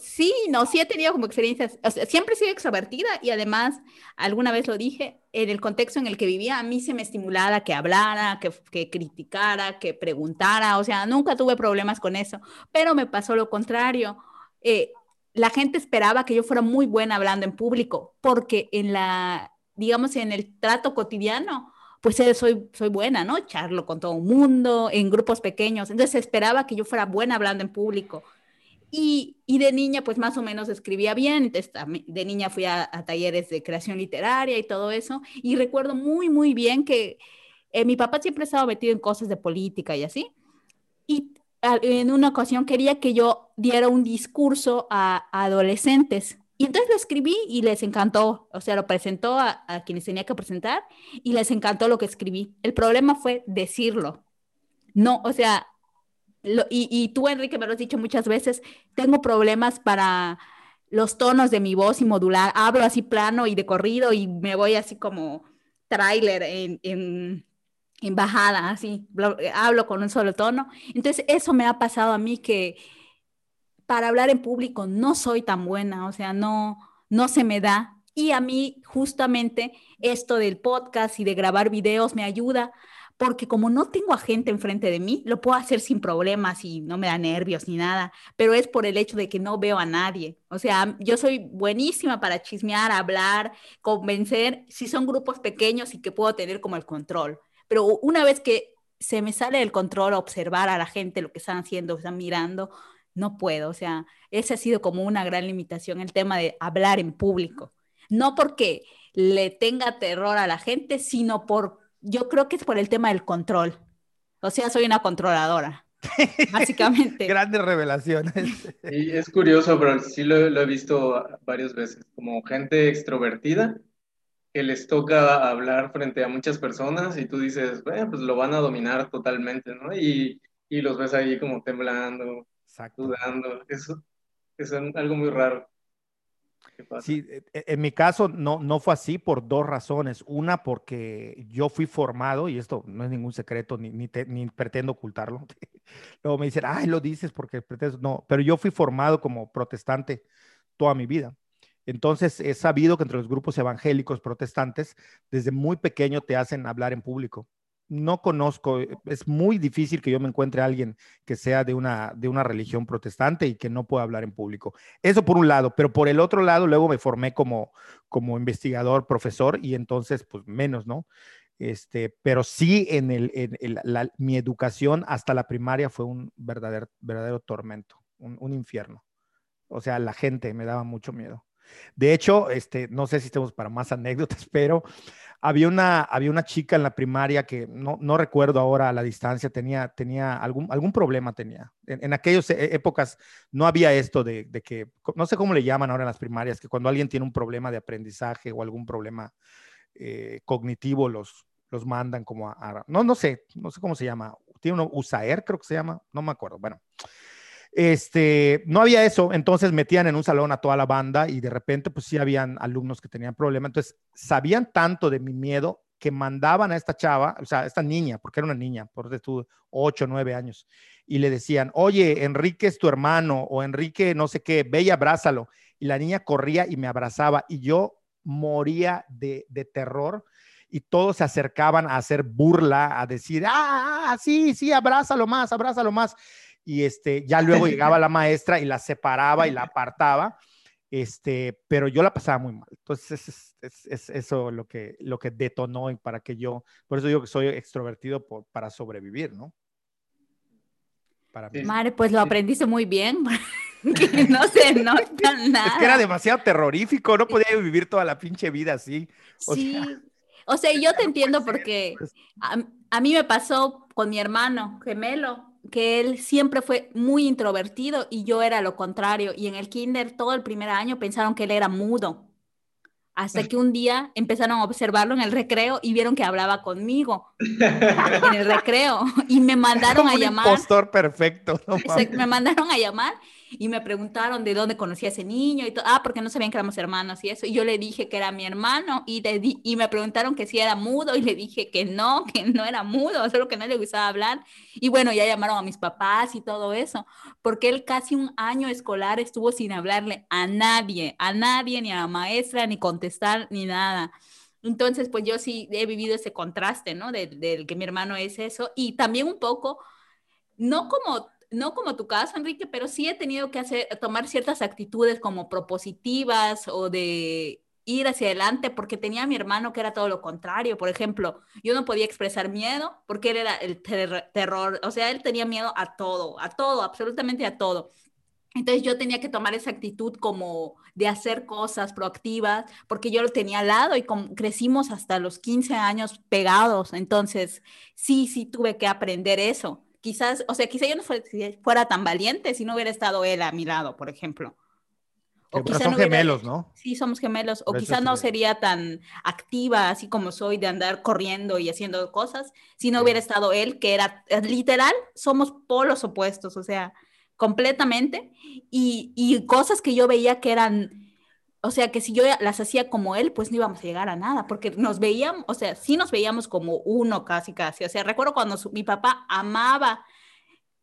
sí, no, sí he tenido como experiencias, o sea, siempre he sido extrovertida y además, alguna vez lo dije, en el contexto en el que vivía, a mí se me estimulaba que hablara, que, que criticara, que preguntara, o sea, nunca tuve problemas con eso, pero me pasó lo contrario. Eh, la gente esperaba que yo fuera muy buena hablando en público, porque en la, digamos, en el trato cotidiano, pues eh, soy, soy buena, ¿no? Charlo con todo el mundo, en grupos pequeños. Entonces esperaba que yo fuera buena hablando en público. Y, de niña, pues más o menos escribía bien. de niña fui a, talleres de creación literaria y todo eso. Y recuerdo muy, muy bien que eh, mi papá siempre estaba metido en cosas de política y así. Y en una ocasión quería que yo diera un discurso a, adolescentes. Y entonces lo escribí y les encantó, o sea, lo presentó a, a, quienes tenía que presentar y les encantó lo que escribí. El problema fue decirlo. No, o sea, y, tú, Enrique, me lo has dicho muchas veces, tengo problemas para los tonos de mi voz y modular. Hablo así plano y de corrido y me voy así como tráiler en, en, en, bajada, así, hablo con un solo tono. Entonces, eso me ha pasado a mí que para hablar en público no soy tan buena, o sea, no, no se me da. Y a mí justamente esto del podcast y de grabar videos me ayuda porque como no tengo a gente enfrente de mí, lo puedo hacer sin problemas y no me da nervios ni nada, pero es por el hecho de que no veo a nadie. O sea, yo soy buenísima para chismear, hablar, convencer, si son grupos pequeños y que puedo tener como el control. Pero una vez que se me sale el control, observar a la gente lo que están haciendo, están mirando, no puedo. O sea, ese ha sido como una gran limitación, el tema de hablar en público. No porque le tenga terror a la gente, sino por yo creo que es por el tema del control. O sea, soy una controladora, [laughs] básicamente. Grandes revelaciones. Y es curioso, pero sí lo, he visto varias veces, como gente extrovertida que les toca hablar frente a muchas personas y tú dices, bueno, pues lo van a dominar totalmente, ¿no? Y, y los ves ahí como temblando, dudando. Eso es algo muy raro. Sí, e, e, en mi caso no, no fue así por dos razones. Una, porque yo fui formado, y esto no es ningún secreto, ni, ni, pretendo ocultarlo. [laughs] Luego me dicen, ay, lo dices porque pretendes. No, pero yo fui formado como protestante toda mi vida. Entonces, he sabido que entre los grupos evangélicos protestantes, desde muy pequeño te hacen hablar en público no conozco, eh, es muy difícil que yo me encuentre alguien que sea de una, de una religión protestante y que no pueda hablar en público. Eso por un lado, pero por el otro lado, luego me formé como, como investigador, profesor, y entonces, pues menos, ¿no? Este, pero sí en, el, en mi educación hasta la primaria fue un verdadero, verdadero tormento, un, un infierno. O sea, la gente me daba mucho miedo. De hecho, este, no sé si estamos para más anécdotas, [laughs] pero había una, había una chica en la primaria que no, no recuerdo ahora a la distancia, tenía, tenía algún, algún problema tenía. En, aquellas e, épocas no había esto de, de, que, no sé cómo le llaman ahora en las primarias, que cuando alguien tiene un problema de aprendizaje o algún problema eh, cognitivo, los, los mandan como a, no, no sé, no sé cómo se llama. Tiene uno, USAER creo que se llama, no me acuerdo. Bueno, este, no había eso, entonces metían en un salón a toda la banda y de repente pues sí habían alumnos que tenían problemas, entonces sabían tanto de mi miedo que mandaban a esta chava, o sea, a esta niña, porque era una niña, por de tu 8, 9 años, y le decían, oye, Enrique es tu hermano, o Enrique no sé qué, ve y abrázalo. Y la niña corría y me abrazaba, y yo moría de, de terror, y todos se acercaban a hacer burla, a decir, ah, sí, sí, abrázalo más, abrázalo más y este, ya luego llegaba [laughs] la maestra y la separaba y la apartaba, este, pero yo la pasaba muy mal. Entonces, es, es, eso lo que, lo que detonó y para que yo, por eso digo que soy extrovertido para sobrevivir, ¿no? Para Madre, pues lo aprendiste muy bien. [laughs] [laughs] no se nota nada. Es que era demasiado terrorífico, no podía vivir toda la pinche vida así. sí. o sea, yo te entiendo porque a, a mí me pasó con mi hermano gemelo que él siempre fue muy introvertido y yo era lo contrario. Y en el kinder todo el primer año pensaron que él era mudo. Hasta que un día empezaron a observarlo en el recreo y vieron que hablaba conmigo en el [laughs] recreo y me mandaron a llamar. Impostor perfecto. me mandaron a llamar y me preguntaron de dónde conocía a ese niño y todo, ah, porque no sabían que éramos hermanos y eso, y yo le dije que era mi hermano y, y me preguntaron que si era mudo y le dije que no, [laughs] que no era mudo, solo que no le gustaba hablar y bueno, ya llamaron a mis papás y todo eso, porque él casi un año escolar estuvo sin hablarle a nadie, a nadie, ni a la maestra, ni contestar, ni nada. Entonces, pues yo sí he vivido ese contraste, ¿no? Del de que mi hermano es eso y también un poco, no como no como tu caso, Enrique, pero sí he tenido que hacer, tomar ciertas actitudes como propositivas o de ir hacia adelante porque tenía a mi hermano que era todo lo contrario. Por ejemplo, yo no podía expresar miedo porque él era el terror, o sea, él tenía miedo a todo, a todo, absolutamente a todo. Entonces yo tenía que tomar esa actitud como de hacer cosas proactivas, porque yo lo tenía al lado y crecimos hasta los 15 años pegados. Entonces, sí, sí tuve que aprender eso quizás, o sea, quizás yo no fuera, tan valiente si no hubiera estado él a mi lado, por ejemplo. O quizás son gemelos, ¿no? Sí, somos gemelos. o quizás no sería tan activa, así como soy, de andar corriendo y haciendo cosas, si no hubiera estado él, que era eh, literal, somos polos opuestos, o sea, completamente. Y, y cosas que yo veía que eran o sea, que si yo las hacía como él, pues no íbamos a llegar a nada, porque nos veíamos, o sea, sí nos veíamos como uno casi, casi. O sea, recuerdo cuando mi papá amaba,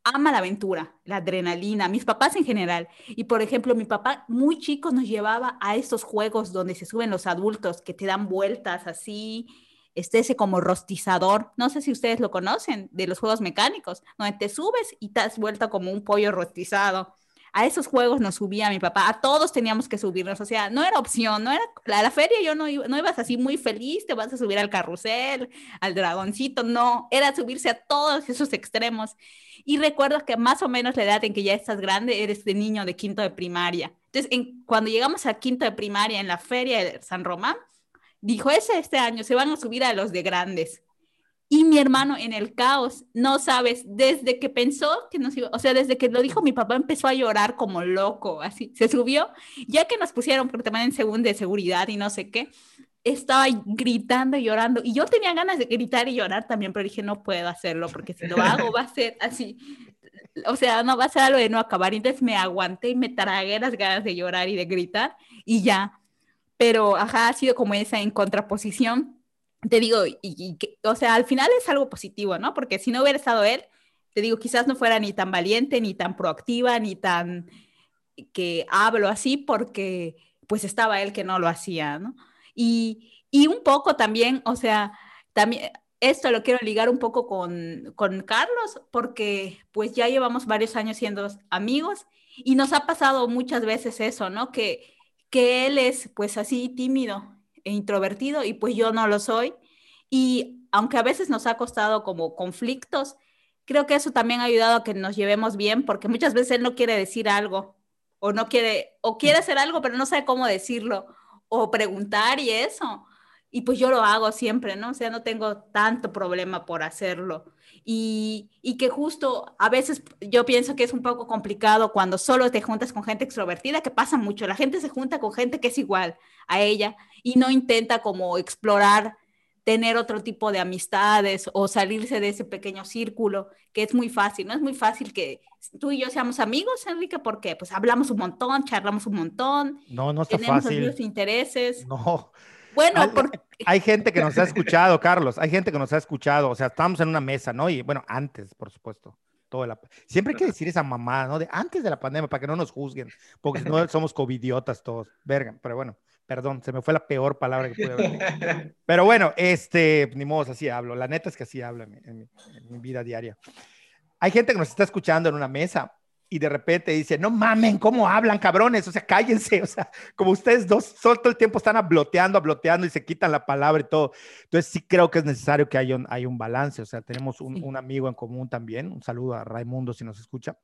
ama la aventura, la adrenalina, mis papás en general. Y por ejemplo, mi papá muy chico nos llevaba a estos juegos donde se suben los adultos, que te dan vueltas así, este ese como rostizador, no sé si ustedes lo conocen, de los juegos mecánicos, donde te subes y te has vuelto como un pollo rostizado a esos juegos nos subía mi papá, a todos teníamos que subirnos, o sea, no era opción, no era, a la feria yo no, ibas así muy feliz, te vas a subir al carrusel, al dragoncito, no, era subirse a todos esos extremos. Y recuerdo que más o menos la edad en que ya estás grande, eres de niño de quinto de primaria. Entonces, en, cuando llegamos a quinto de primaria en la feria de San Román, dijo, ese este año se van a subir a los de grandes. Y mi hermano en el caos, no sabes, desde que pensó que nos iba, o sea, desde que lo dijo mi papá empezó a llorar como loco, así, se subió, ya que nos pusieron, porque también en segundo de seguridad y no sé qué, estaba gritando y llorando. Y yo tenía ganas de gritar y llorar también, pero dije, no puedo hacerlo, porque si lo hago va a ser así, o sea, no va a ser algo de no acabar. Entonces me aguanté y me tragué las ganas de llorar y de gritar y ya. Pero, ajá, ha sido como esa en contraposición te digo, y, o sea, al final es algo positivo, ¿no? Porque si no hubiera estado él, te digo, quizás no fuera ni tan valiente, ni tan proactiva, ni tan que hablo así, porque pues estaba él que no lo hacía, ¿no? Y, y un poco también, o sea, también esto lo quiero ligar un poco con, con Carlos, porque pues ya llevamos varios años siendo amigos y nos ha pasado muchas veces eso, ¿no? Que, que él es pues así tímido e introvertido y pues yo no lo soy. Y aunque a veces nos ha costado como conflictos, creo que eso también ha ayudado a que nos llevemos bien porque muchas veces él no quiere decir algo o no quiere, o quiere hacer algo pero no sabe cómo decirlo o preguntar y eso. Y pues yo lo hago siempre, ¿no? O sea, no tengo tanto problema por hacerlo. Y, y, que justo a veces yo pienso que es un poco complicado cuando solo te juntas con gente extrovertida, que pasa mucho. La gente se junta con gente que es igual a ella y no intenta como explorar, tener otro tipo de amistades o salirse de ese pequeño círculo, que es muy fácil, ¿no? Es muy fácil que tú y yo seamos amigos, Enrique, porque pues hablamos un montón, charlamos un montón. No, no está tenemos fácil. los intereses. [laughs] No. Bueno, hay, porque... [laughs] hay gente que nos ha escuchado, Carlos, hay gente que nos ha escuchado, o sea, estamos en una mesa, ¿no? Y bueno, antes, por supuesto. Todo la... Siempre hay que decir esa mamá, ¿no? De antes de la pandemia, para que no nos juzguen, porque no [laughs] somos covidiotas todos, verga, pero bueno. Perdón, se me fue la peor palabra que pude haber. [laughs] Pero bueno, este, ni modo, así hablo. La neta es que así hablo en mi, vida diaria. Hay gente que nos está escuchando en una mesa y de repente dice, no mamen, ¿cómo hablan, cabrones? O sea, cállense, o sea, como ustedes dos todo el tiempo están abloteando, abloteando y se quitan la palabra y todo. Entonces sí creo que es necesario que haya un, un balance, o sea, tenemos un, un, amigo en común también, un saludo a Raimundo si nos escucha,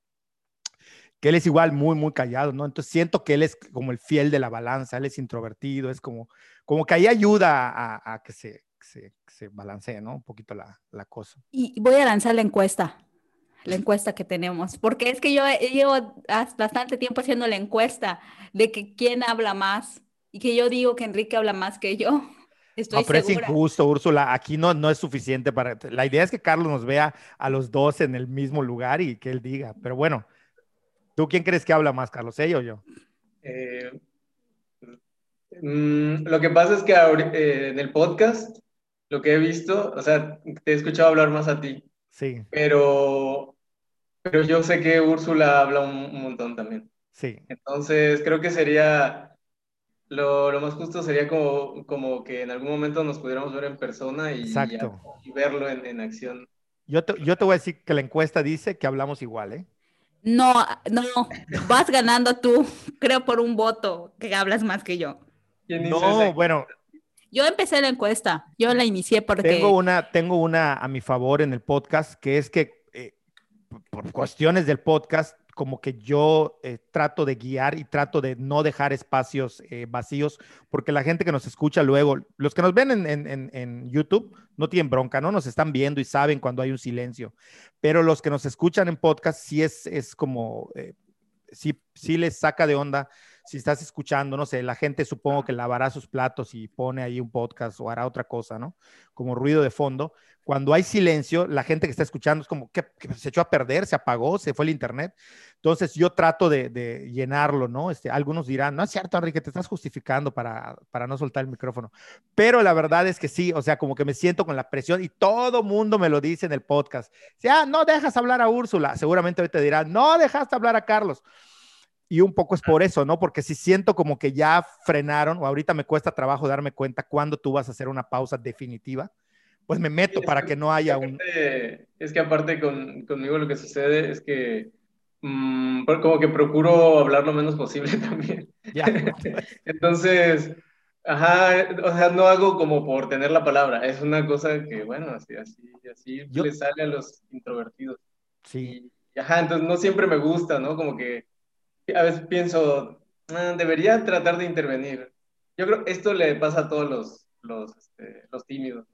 que él es igual muy, muy callado, ¿no? Entonces siento que él es como el fiel de la balanza, él es introvertido, es como, como que ahí ayuda a, que se, se, se, balancee, ¿no? Un poquito la, la, cosa. Y voy a lanzar la encuesta, la encuesta que tenemos, porque es que yo llevo bastante tiempo haciendo la encuesta de que quién habla más y que yo digo que Enrique habla más que yo. [laughs] Estoy no, pero es injusto, Úrsula. Aquí no, no es suficiente para. La idea es que Carlos nos vea a los dos en el mismo lugar y que él diga. Pero bueno, ¿Tú quién crees que habla más, Carlos? ¿Ella o yo? Eh, mm, lo que pasa es que eh, en el podcast, lo que he visto, o sea, te he escuchado hablar más a ti. Sí. Pero, pero yo sé que Úrsula habla un, montón también. Sí. Entonces, creo que sería, lo, lo, más justo sería como, como que en algún momento nos pudiéramos ver en persona y, y verlo en, en acción. Yo te, yo te voy a decir que la encuesta dice que hablamos igual, ¿eh? No, no, vas ganando tú, [laughs] creo por un voto, que hablas más que yo. No, bueno. Yo empecé la encuesta, yo la inicié porque... Tengo una, tengo una a mi favor en el podcast, que es que por cuestiones del podcast, como que yo eh, trato de guiar y trato de no dejar espacios eh, vacíos, porque la gente que nos escucha luego, los que nos ven en, YouTube, no tienen bronca, ¿no? Nos están viendo y saben cuando hay un silencio, pero los que nos escuchan en podcast, sí es, es como, eh, sí, sí les saca de onda si estás escuchando, no sé, la gente supongo que lavará sus platos y pone ahí un podcast o hará otra cosa, ¿no? Como ruido de fondo. Cuando hay silencio, la gente que está escuchando es como que, se echó a perder, se apagó, se fue el internet. Entonces yo trato de, llenarlo, ¿no? Este, algunos dirán, no es cierto, Enrique, te estás justificando para, para no soltar el micrófono. Pero la verdad es que sí, o sea, como que me siento con la presión y todo mundo me lo dice en el podcast. Si, ah, no dejas hablar a Úrsula, seguramente hoy te dirán, no dejaste hablar a Carlos. Y un poco es por eso, ¿no? Porque si siento como que ya frenaron, o ahorita me cuesta trabajo darme cuenta cuándo tú vas a hacer una pausa definitiva pues me meto para que, no haya un... Es que aparte con, conmigo lo que sucede es que mmm, como que procuro hablar lo menos posible [laughs] también. Ya. [laughs] Entonces, ajá, o sea, no hago como por tener la palabra, es una cosa que, bueno, así, así, así le sale a los introvertidos. Sí. ajá, entonces no siempre me gusta, ¿no? Como que a veces pienso, ah, debería tratar de intervenir. Yo creo que esto le pasa a todos los, los, este, los tímidos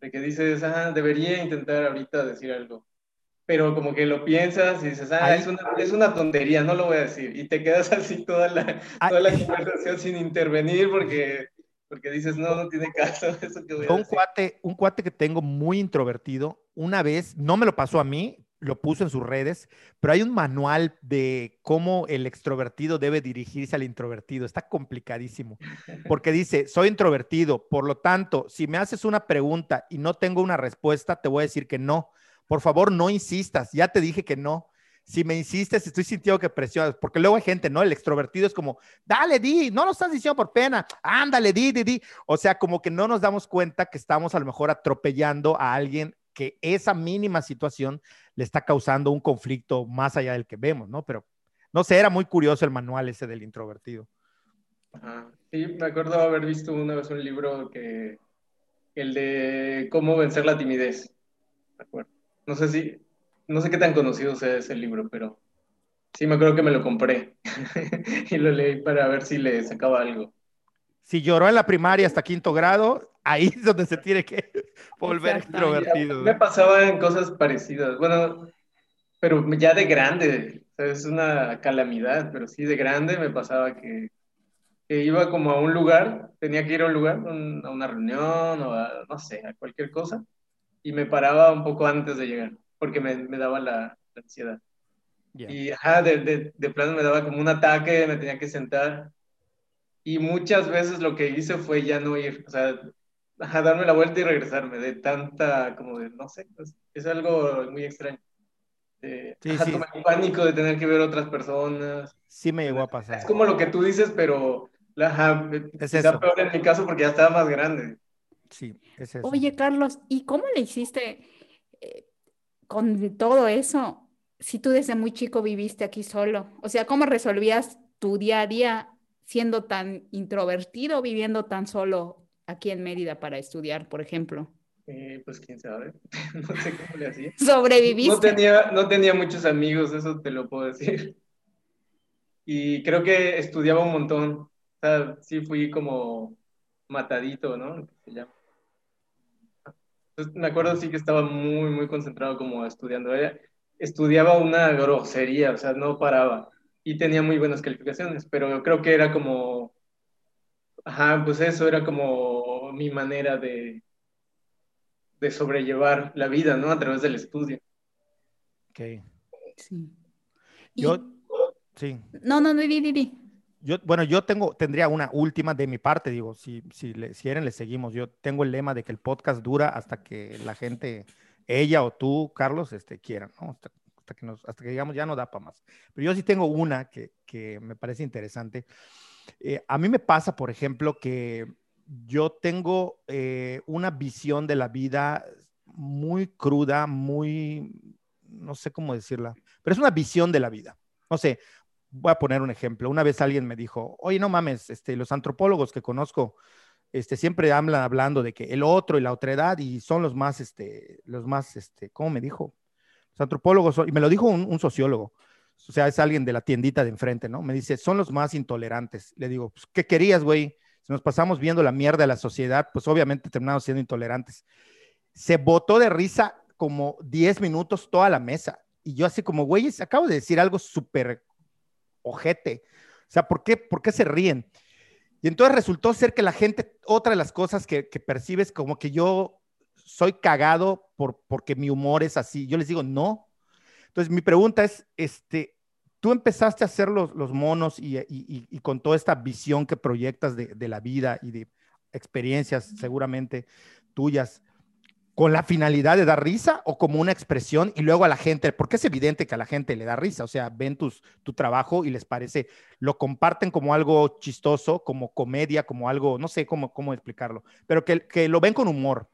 de que dices, ah, debería intentar ahorita decir algo. Pero como que lo piensas y dices, ah, es una, es una, tontería, no lo voy a decir. Y te quedas [laughs] así toda la, toda la conversación sin intervenir porque, porque dices, no, no tiene caso [laughs] eso que voy a un Cuate, un cuate que tengo muy introvertido, una vez, no me lo pasó a mí, lo puso en sus redes, pero hay un manual de cómo el extrovertido debe dirigirse al introvertido. Está complicadísimo, porque dice, soy introvertido, por lo tanto, si me haces una pregunta y no tengo una respuesta, te voy a decir que no. Por favor, no insistas, ya te dije que no. Si me insistes, estoy sintiendo que presionas, porque luego hay gente, ¿no? El extrovertido es como, dale, di, no lo estás diciendo por pena, ándale, di, di, di. O sea, como que no nos damos cuenta que estamos a lo mejor atropellando a alguien que esa mínima situación le está causando un conflicto más allá del que vemos, ¿no? Pero no sé, era muy curioso el manual ese del introvertido. Sí, me acuerdo haber visto una vez un libro que, el de cómo vencer la timidez. No sé si, no sé qué tan conocido sea ese libro, pero sí me acuerdo que me lo compré [laughs] y lo leí para ver si le sacaba algo. Si lloró en la primaria hasta quinto grado, ahí es donde se tiene que volver extrovertido. Me pasaban cosas parecidas. Bueno, pero ya de grande, es una calamidad, pero sí de grande me pasaba que, iba como a un lugar, tenía que ir a un lugar, a una reunión o a, no sé, a cualquier cosa, y me paraba un poco antes de llegar, porque me, me daba la, ansiedad. Y ajá, de, de, de plano me daba como un ataque, me tenía que sentar. Y muchas veces lo que hice fue ya no ir, o sea, a darme la vuelta y regresarme de tanta, como de, no sé, pues, es, algo muy extraño. sí, sí. pánico de tener que ver otras personas. Sí me llegó a pasar. Es como lo que tú dices, pero la, es peor en mi caso porque ya estaba más grande. Sí, es eso. Oye, Carlos, ¿y cómo le hiciste eh, con todo eso si tú desde muy chico viviste aquí solo? O sea, ¿cómo resolvías tu día a día siendo tan introvertido, viviendo tan solo aquí en Mérida para estudiar, por ejemplo? Eh, pues quién sabe, [laughs] no sé cómo le hacía. ¿Sobreviviste? No tenía, no tenía muchos amigos, eso te lo puedo decir. [laughs] Y creo que estudiaba un montón. O sea, sí fui como matadito, ¿no? Se llama. me acuerdo sí que estaba muy, muy concentrado como estudiando. Estudiaba una grosería, o sea, no paraba. Y tenía muy buenas calificaciones, pero creo que era como Ajá, pues eso era como mi manera de, de sobrellevar la vida, ¿no? A través del estudio. Ok. Sí. Yo, sí. No, no, di, di, di. Yo, bueno, yo tengo, tendría una última de mi parte, digo, si, si, le, si quieren, le seguimos. Yo tengo el lema de que el podcast dura hasta que la gente, ella o tú, Carlos, este, quieran, ¿no? Hasta, que, nos, digamos ya no da para más. Pero yo sí tengo una que, me parece interesante. Eh, a mí me pasa, por ejemplo, que yo tengo eh, una visión de la vida muy cruda, muy, no sé cómo decirla, pero es una visión de la vida. No sé, voy a poner un ejemplo. Una vez alguien me dijo, oye, no mames, este, los antropólogos que conozco este, siempre hablan hablando de que el otro y la otra edad y son los más, este, los más, ¿cómo me dijo? Los antropólogos, y me lo dijo un sociólogo, o sea, es alguien de la tiendita de enfrente, ¿no? Me dice, son los más intolerantes. Le digo, pues, ¿qué querías, güey? Si nos pasamos viendo la mierda de la sociedad, pues obviamente terminamos siendo intolerantes. Se botó de risa como 10 minutos toda la mesa. Y yo así como, güey, acabo de decir algo súper ojete. O sea, ¿por qué, por qué se ríen? Y entonces resultó ser que la gente, otra de las cosas que, que percibes como que yo soy cagado por, porque mi humor es así. Yo les digo, no. Entonces mi pregunta es, este, tú empezaste a hacer los, los monos y, y, y, con toda esta visión que proyectas de, de la vida y de experiencias seguramente tuyas con la finalidad de dar risa o como una expresión y luego a la gente, porque es evidente que a la gente le da risa, o sea, ven tus, tu trabajo y les parece, lo comparten como algo chistoso, como comedia, como algo, no sé cómo, cómo explicarlo, pero que, que lo ven con humor.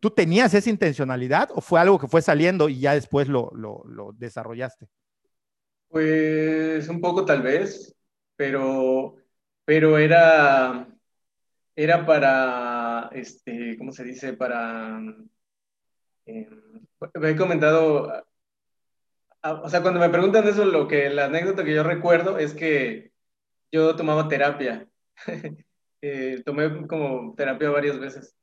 ¿Tú tenías esa intencionalidad o fue algo que fue saliendo y ya después lo, lo, desarrollaste? Pues un poco tal vez, pero, pero era, era para, este, ¿cómo se dice? Para, eh, he comentado, o sea, cuando me preguntan eso, lo que, la anécdota que yo recuerdo es que yo tomaba terapia, [laughs] eh, tomé como terapia varias veces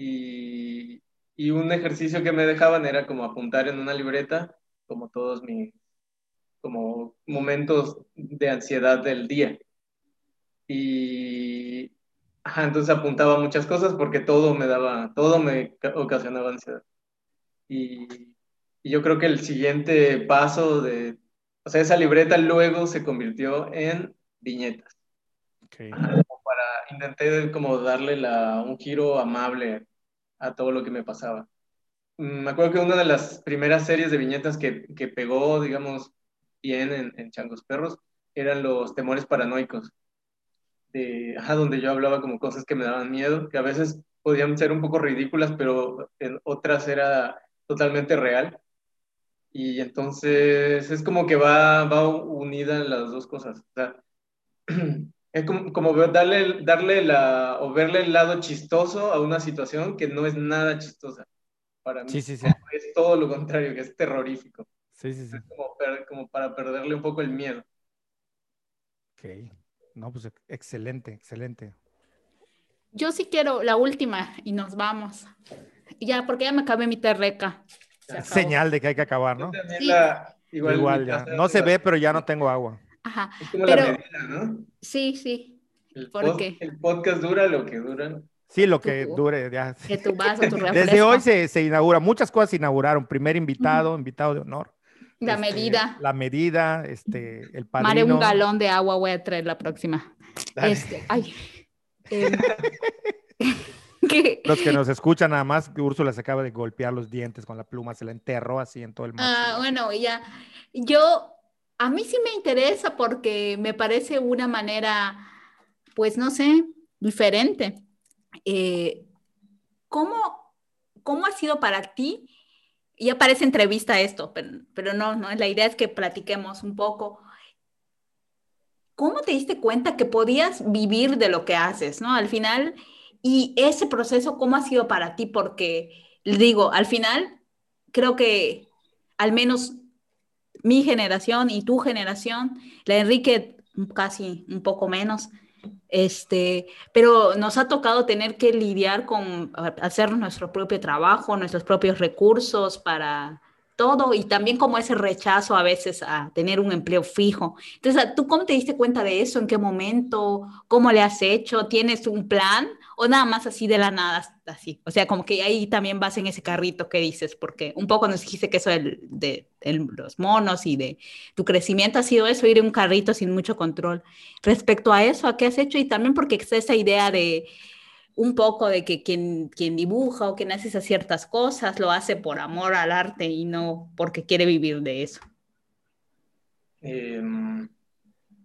y, y un ejercicio que me dejaban era como apuntar en una libreta como todos mis como momentos de ansiedad del día. Y, Ajá, entonces apuntaba muchas cosas porque todo me daba, todo me ocasionaba ansiedad. Y, y yo creo que el siguiente paso de, o sea, esa libreta luego se convirtió en viñetas. Okay. Ajá, para, intenté como darle la, un giro amable a todo lo que me pasaba. Mm, me acuerdo que una de las primeras series de viñetas que, que pegó, digamos, bien en, Changos Perros eran los temores paranoicos de, ajá, donde yo hablaba como cosas que me daban miedo, que a veces podían ser un poco ridículas, pero en otras era totalmente real. Y entonces es como que va, va unida las dos cosas. O sea, [clears throat] es como, como darle, darle la, o verle el lado chistoso a una situación que no es nada chistosa. Para mí sí, sí, sí. es todo lo contrario, que es terrorífico. Sí, sí, sí. Es como, como para perderle un poco el miedo. Ok. No, pues excelente, excelente. Yo sí quiero la última y nos vamos. Ya, porque ya me acabé mi terreca. Señal de que hay que acabar, ¿no? Sí. La, igual, igual ya. No se ve, pero ya no tengo agua. Ajá. Es como pero, la medida, ¿no? Sí, sí. El, ¿Por pod, qué? el podcast dura lo que dura. Sí, lo que Tu- dure. Ya. Que tu vaso, tu. [laughs] Desde hoy se, se inaugura, muchas cosas se inauguraron. Primer invitado, invitado de honor. La este, medida. La medida, este, el padrino. Mare, un galón de agua voy a traer la próxima. Este, ay. [laughs] [laughs] Que- Los que nos escuchan nada más, Úrsula se acaba de golpear los dientes con la pluma, se la enterró así en todo el maxilar. Ah, bueno, ya. Yo, a mí sí me interesa porque me parece una manera, pues no sé, diferente. Eh, ¿cómo, ¿Cómo ha sido para ti? Ya parece entrevista esto, pero, pero no, no, la idea es que platiquemos un poco. ¿Cómo te diste cuenta que podías vivir de lo que haces, no? Al final, y ese proceso, ¿cómo ha sido para ti? Porque, digo, al final, creo que al menos mi generación y tu generación, la Enrique casi un poco menos, este, pero nos ha tocado tener que lidiar con hacer nuestro propio trabajo, nuestros propios recursos para todo y también como ese rechazo a veces a tener un empleo fijo. Entonces, ¿tú cómo te diste cuenta de eso? ¿En qué momento? ¿Cómo le has hecho? ¿Tienes un plan? ¿O nada más así de la nada, así? O sea, como que ahí también vas en ese carrito que dices, porque un poco nos dijiste que eso de, los monos y de tu crecimiento ha sido eso, ir en un carrito sin mucho control. Respecto a eso, ¿a qué has hecho? Y también porque está esa idea de un poco de que quien, dibuja o quien hace esas ciertas cosas lo hace por amor al arte y no porque quiere vivir de eso. Eh,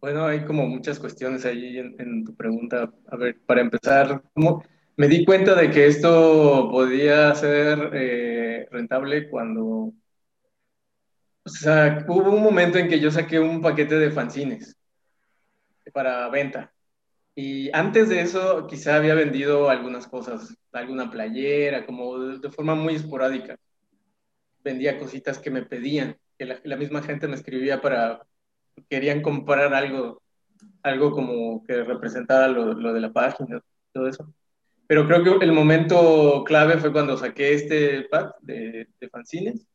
bueno, hay como muchas cuestiones ahí en, en, tu pregunta. A ver, para empezar, ¿cómo? me di cuenta de que esto podía ser eh, rentable cuando, o sea, hubo un momento en que yo saqué un paquete de fanzines para venta. Y antes de eso, quizá había vendido algunas cosas, alguna playera, como de, forma muy esporádica. Vendía cositas que me pedían, que la, la misma gente me escribía para, querían comprar algo, algo como que representara lo, lo, de la página, todo eso. Pero creo que el momento clave fue cuando saqué este pack de, de fanzines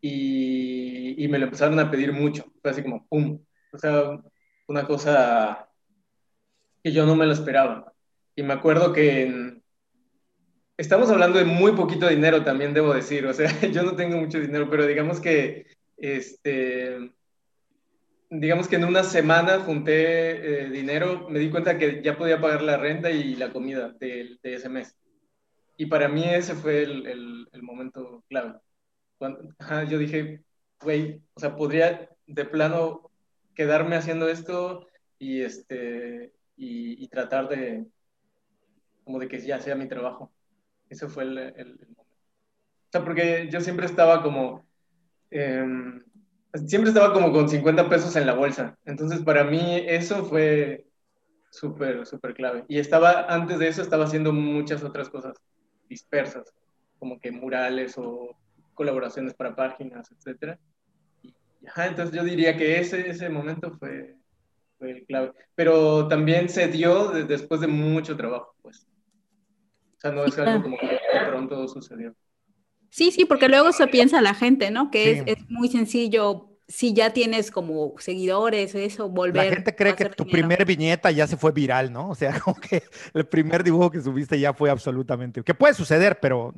y, y, me lo empezaron a pedir mucho. Fue así como, ¡pum! O sea, una cosa que yo no me lo esperaba. Y me acuerdo que estamos hablando de muy poquito dinero, también debo decir. O sea, [laughs] yo no tengo mucho dinero, pero digamos que, este, digamos que en una semana junté eh, dinero, me di cuenta que ya podía pagar la renta y la comida de, de ese mes. Y para mí ese fue el, el, momento clave. Cuando, yo dije, güey, o sea, podría de plano quedarme haciendo esto y, este, y, tratar de, como de que ya sea mi trabajo. Ese fue el, el, momento. O sea, porque yo siempre estaba como, em, siempre estaba como con 50 pesos en la bolsa. Entonces, para mí eso fue súper, súper clave. Y estaba, antes de eso, estaba haciendo muchas otras cosas dispersas, como que murales o colaboraciones para páginas, etcétera. Y, entonces yo diría que ese, ese momento fue, fue el clave. Pero también se dio después de mucho trabajo, pues. O sea, no es algo como que de pronto sucedió. Sí, sí, porque luego se piensa la gente, ¿no? Que es, es, muy sencillo si ya tienes como seguidores, eso, volver. La gente cree que tu primer viñeta ya se fue viral, ¿no? O sea, [laughs] como que el primer dibujo que subiste ya fue absolutamente. Que puede suceder, pero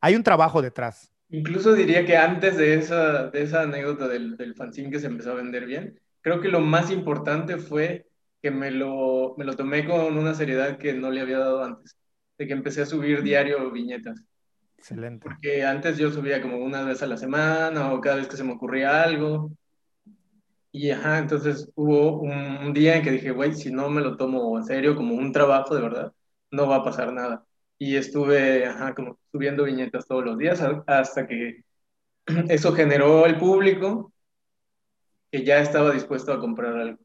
hay un trabajo detrás. Incluso diría que antes de esa, de esa anécdota del, del fanzine que se empezó a vender bien, creo que lo más importante fue que me lo, me lo tomé con una seriedad que no le había dado antes, de que empecé a subir diario viñetas. Excelente. Porque antes yo subía como una vez a la semana o cada vez que se me ocurría algo. Y ajá, entonces hubo un, día en que dije, güey, si no me lo tomo en serio como un trabajo de verdad, no va a pasar nada. Y estuve, ajá, como subiendo viñetas todos los días hasta que [clears throat] eso generó el público que ya estaba dispuesto a comprar algo.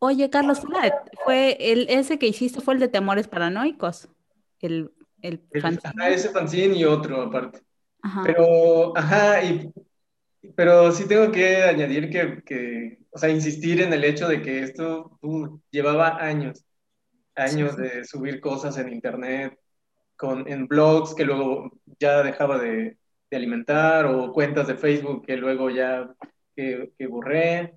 Oye, Carlos, fue el, ese que hiciste fue el de temores paranoicos, el el, ese fanzine y otro aparte. Pero, ajá, y, pero sí tengo que añadir que, que, o sea, insistir en el hecho de que esto uh, llevaba años, años de subir cosas en internet, con, en blogs que luego ya dejaba de, de alimentar, o cuentas de Facebook que luego ya que, que borré.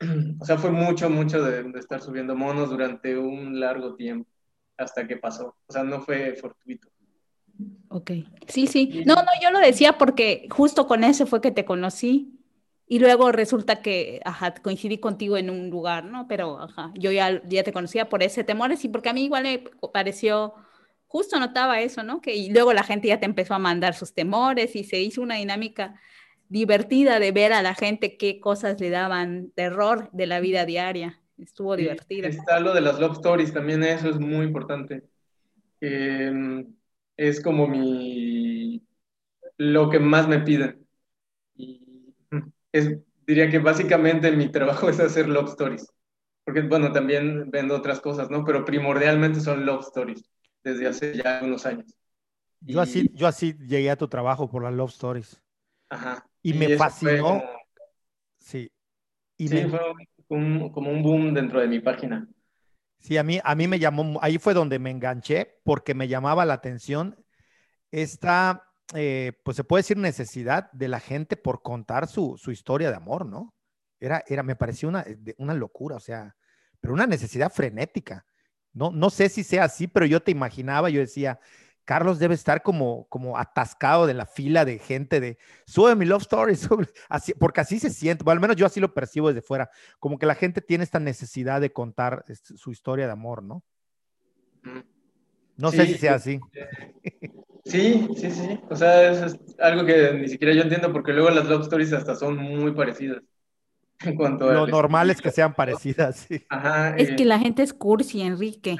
[clears throat] O sea, fue mucho, mucho de, de estar subiendo monos durante un largo tiempo hasta que pasó. O sea, no fue fortuito. Ok, sí, sí. No, no, yo lo decía porque justo con ese fue que te conocí y luego resulta que, ajá, coincidí contigo en un lugar, ¿no? Pero, ajá, yo ya, ya te conocía por ese temores y porque a mí igual me pareció, justo notaba eso, ¿no? Que y luego la gente ya te empezó a mandar sus temores y se hizo una dinámica divertida de ver a la gente qué cosas le daban terror de la vida diaria. Estuvo divertido. Está lo de las love stories, también eso es muy importante. es como mi lo que más me piden. Y es, diría que básicamente mi trabajo [laughs] es hacer love stories. Porque, bueno, también vendo otras cosas, ¿no? Pero primordialmente son love stories desde hace ya unos años. Yo, así, yo así llegué a tu trabajo por las love stories. Ajá. Y, me fascinó. Sí. Y sí, fue como un boom dentro de mi página. Sí, a mí, a mí me llamó, ahí fue donde me enganché porque me llamaba la atención esta, eh, pues se puede decir necesidad de la gente por contar su, su historia de amor, ¿no? Era, era, me pareció una, una locura, o sea, pero una necesidad frenética. No, no sé si sea así, pero yo te imaginaba, yo decía, Carlos debe estar como, como atascado de la fila de gente de sube mi love story, [laughs] Así, porque así se siente, o al menos yo así lo percibo desde fuera, como que la gente tiene esta necesidad de contar este, su historia de amor, ¿no? No sé si sea así. Sí, sí, sí. O sea, es algo que ni siquiera yo entiendo porque luego las love stories hasta son muy parecidas. En cuanto Lo normal es que sean parecidas. es que la gente es cursi, Enrique.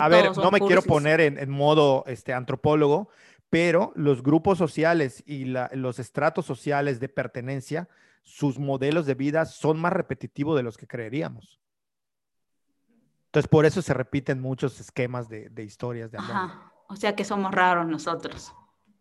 a ver, no me quiero poner en, modo este, antropólogo, pero los grupos sociales y los estratos sociales de pertenencia, sus modelos de vida son más repetitivos de los que creeríamos. Entonces, por eso se repiten muchos esquemas de, historias de amor. O sea que somos raros nosotros.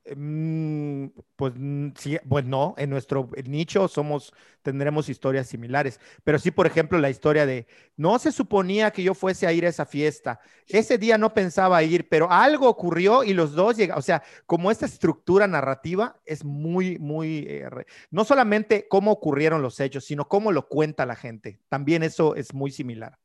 Mm, pues mm, sí, pues no, en nuestro nicho somos, tendremos historias similares, pero sí, por ejemplo, la historia de, no se suponía que yo fuese a ir a esa fiesta, ese día no pensaba ir, pero algo ocurrió y los dos llegan, o sea, como esta estructura narrativa es muy, muy, eh, no solamente cómo ocurrieron los hechos, sino cómo lo cuenta la gente, también eso es muy similar.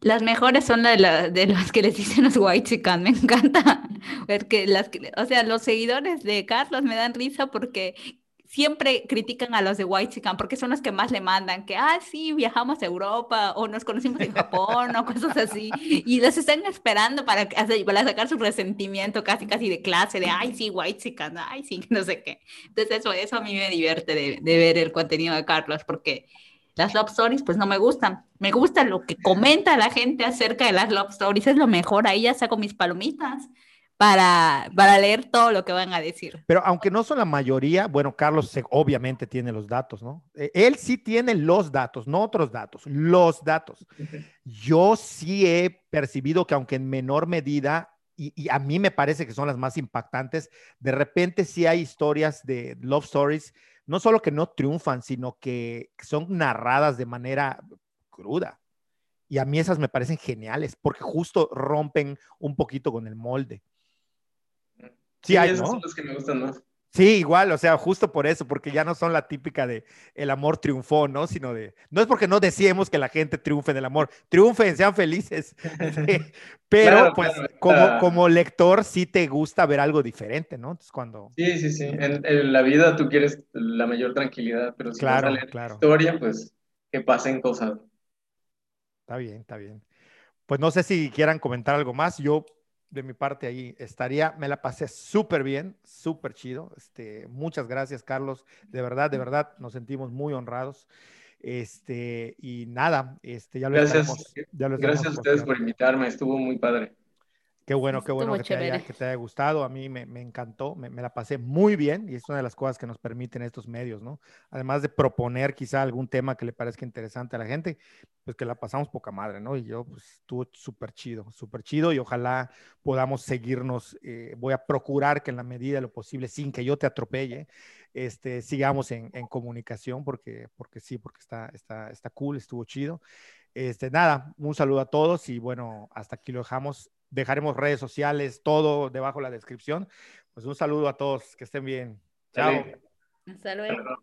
Las mejores son de, la, de las que les dicen los white chican, me encanta. [laughs] Porque las o sea, los seguidores de Carlos me dan risa porque siempre critican a los de White Chican porque son los que más le mandan, que, ah, sí, viajamos a Europa o nos conocimos en Japón o cosas así. Y los están esperando para, para sacar su resentimiento casi, casi de clase, de, ay, sí, White Chican, ay, sí, [laughs] no sé qué. Entonces eso, eso a mí me divierte de, de ver el contenido de Carlos porque las love stories, pues no me gustan. Me gusta lo que comenta la gente acerca de las love stories, es lo mejor. Ahí ya saco mis palomitas para, para leer todo lo que van a decir. Pero aunque no son la mayoría, bueno, Carlos obviamente tiene los datos, ¿no? E, él sí tiene los datos, no otros datos, los datos. Yo sí he percibido que aunque en menor medida, y, y, a mí me parece que son las más impactantes, de repente sí hay historias de love stories no solo que no triunfan, sino que son narradas de manera cruda. Y a mí esas me parecen geniales porque justo rompen un poquito con el molde. Sí, hay, ¿no? son los que me gustan más. Sí, igual, o sea, justo por eso, porque ya no son la típica de el amor triunfó, ¿no? Sino de, no es porque no deseemos que la gente triunfe en el amor, triunfen, sean felices. [laughs] [laughs] Pero pues como, como lector sí te gusta ver algo diferente, ¿no? Entonces cuando... Sí, sí, sí, en, la vida tú quieres la mayor tranquilidad, pero si claro, no claro. historia, pues que pasen cosas. Está bien, está bien. Pues no sé si quieran comentar algo más. Yo de mi parte ahí estaría, me la pasé súper bien, súper chido. Este, muchas gracias, Carlos. De verdad, de verdad, nos sentimos muy honrados. Este, y nada, este, ya lo Gracias, gracias a ustedes por invitarme, estuvo muy padre. Qué bueno, qué bueno que te, haya, que te, haya, gustado. A mí me, me encantó, me, me, la pasé muy bien y es una de las cosas que nos permiten estos medios, ¿no? Además de proponer quizá algún tema que le parezca interesante a la gente, pues que la pasamos poca madre, ¿no? Y yo, pues estuvo súper chido, súper chido y ojalá podamos seguirnos. Eh, voy a procurar que en la medida de lo posible, sin que yo te atropelle, este, sigamos en, en comunicación porque, porque sí, porque está, está, está cool, estuvo chido. Este, nada, un saludo a todos y bueno, hasta aquí lo dejamos dejaremos redes sociales, todo debajo de la descripción. Pues un saludo a todos, que estén bien. Chao. Hasta luego.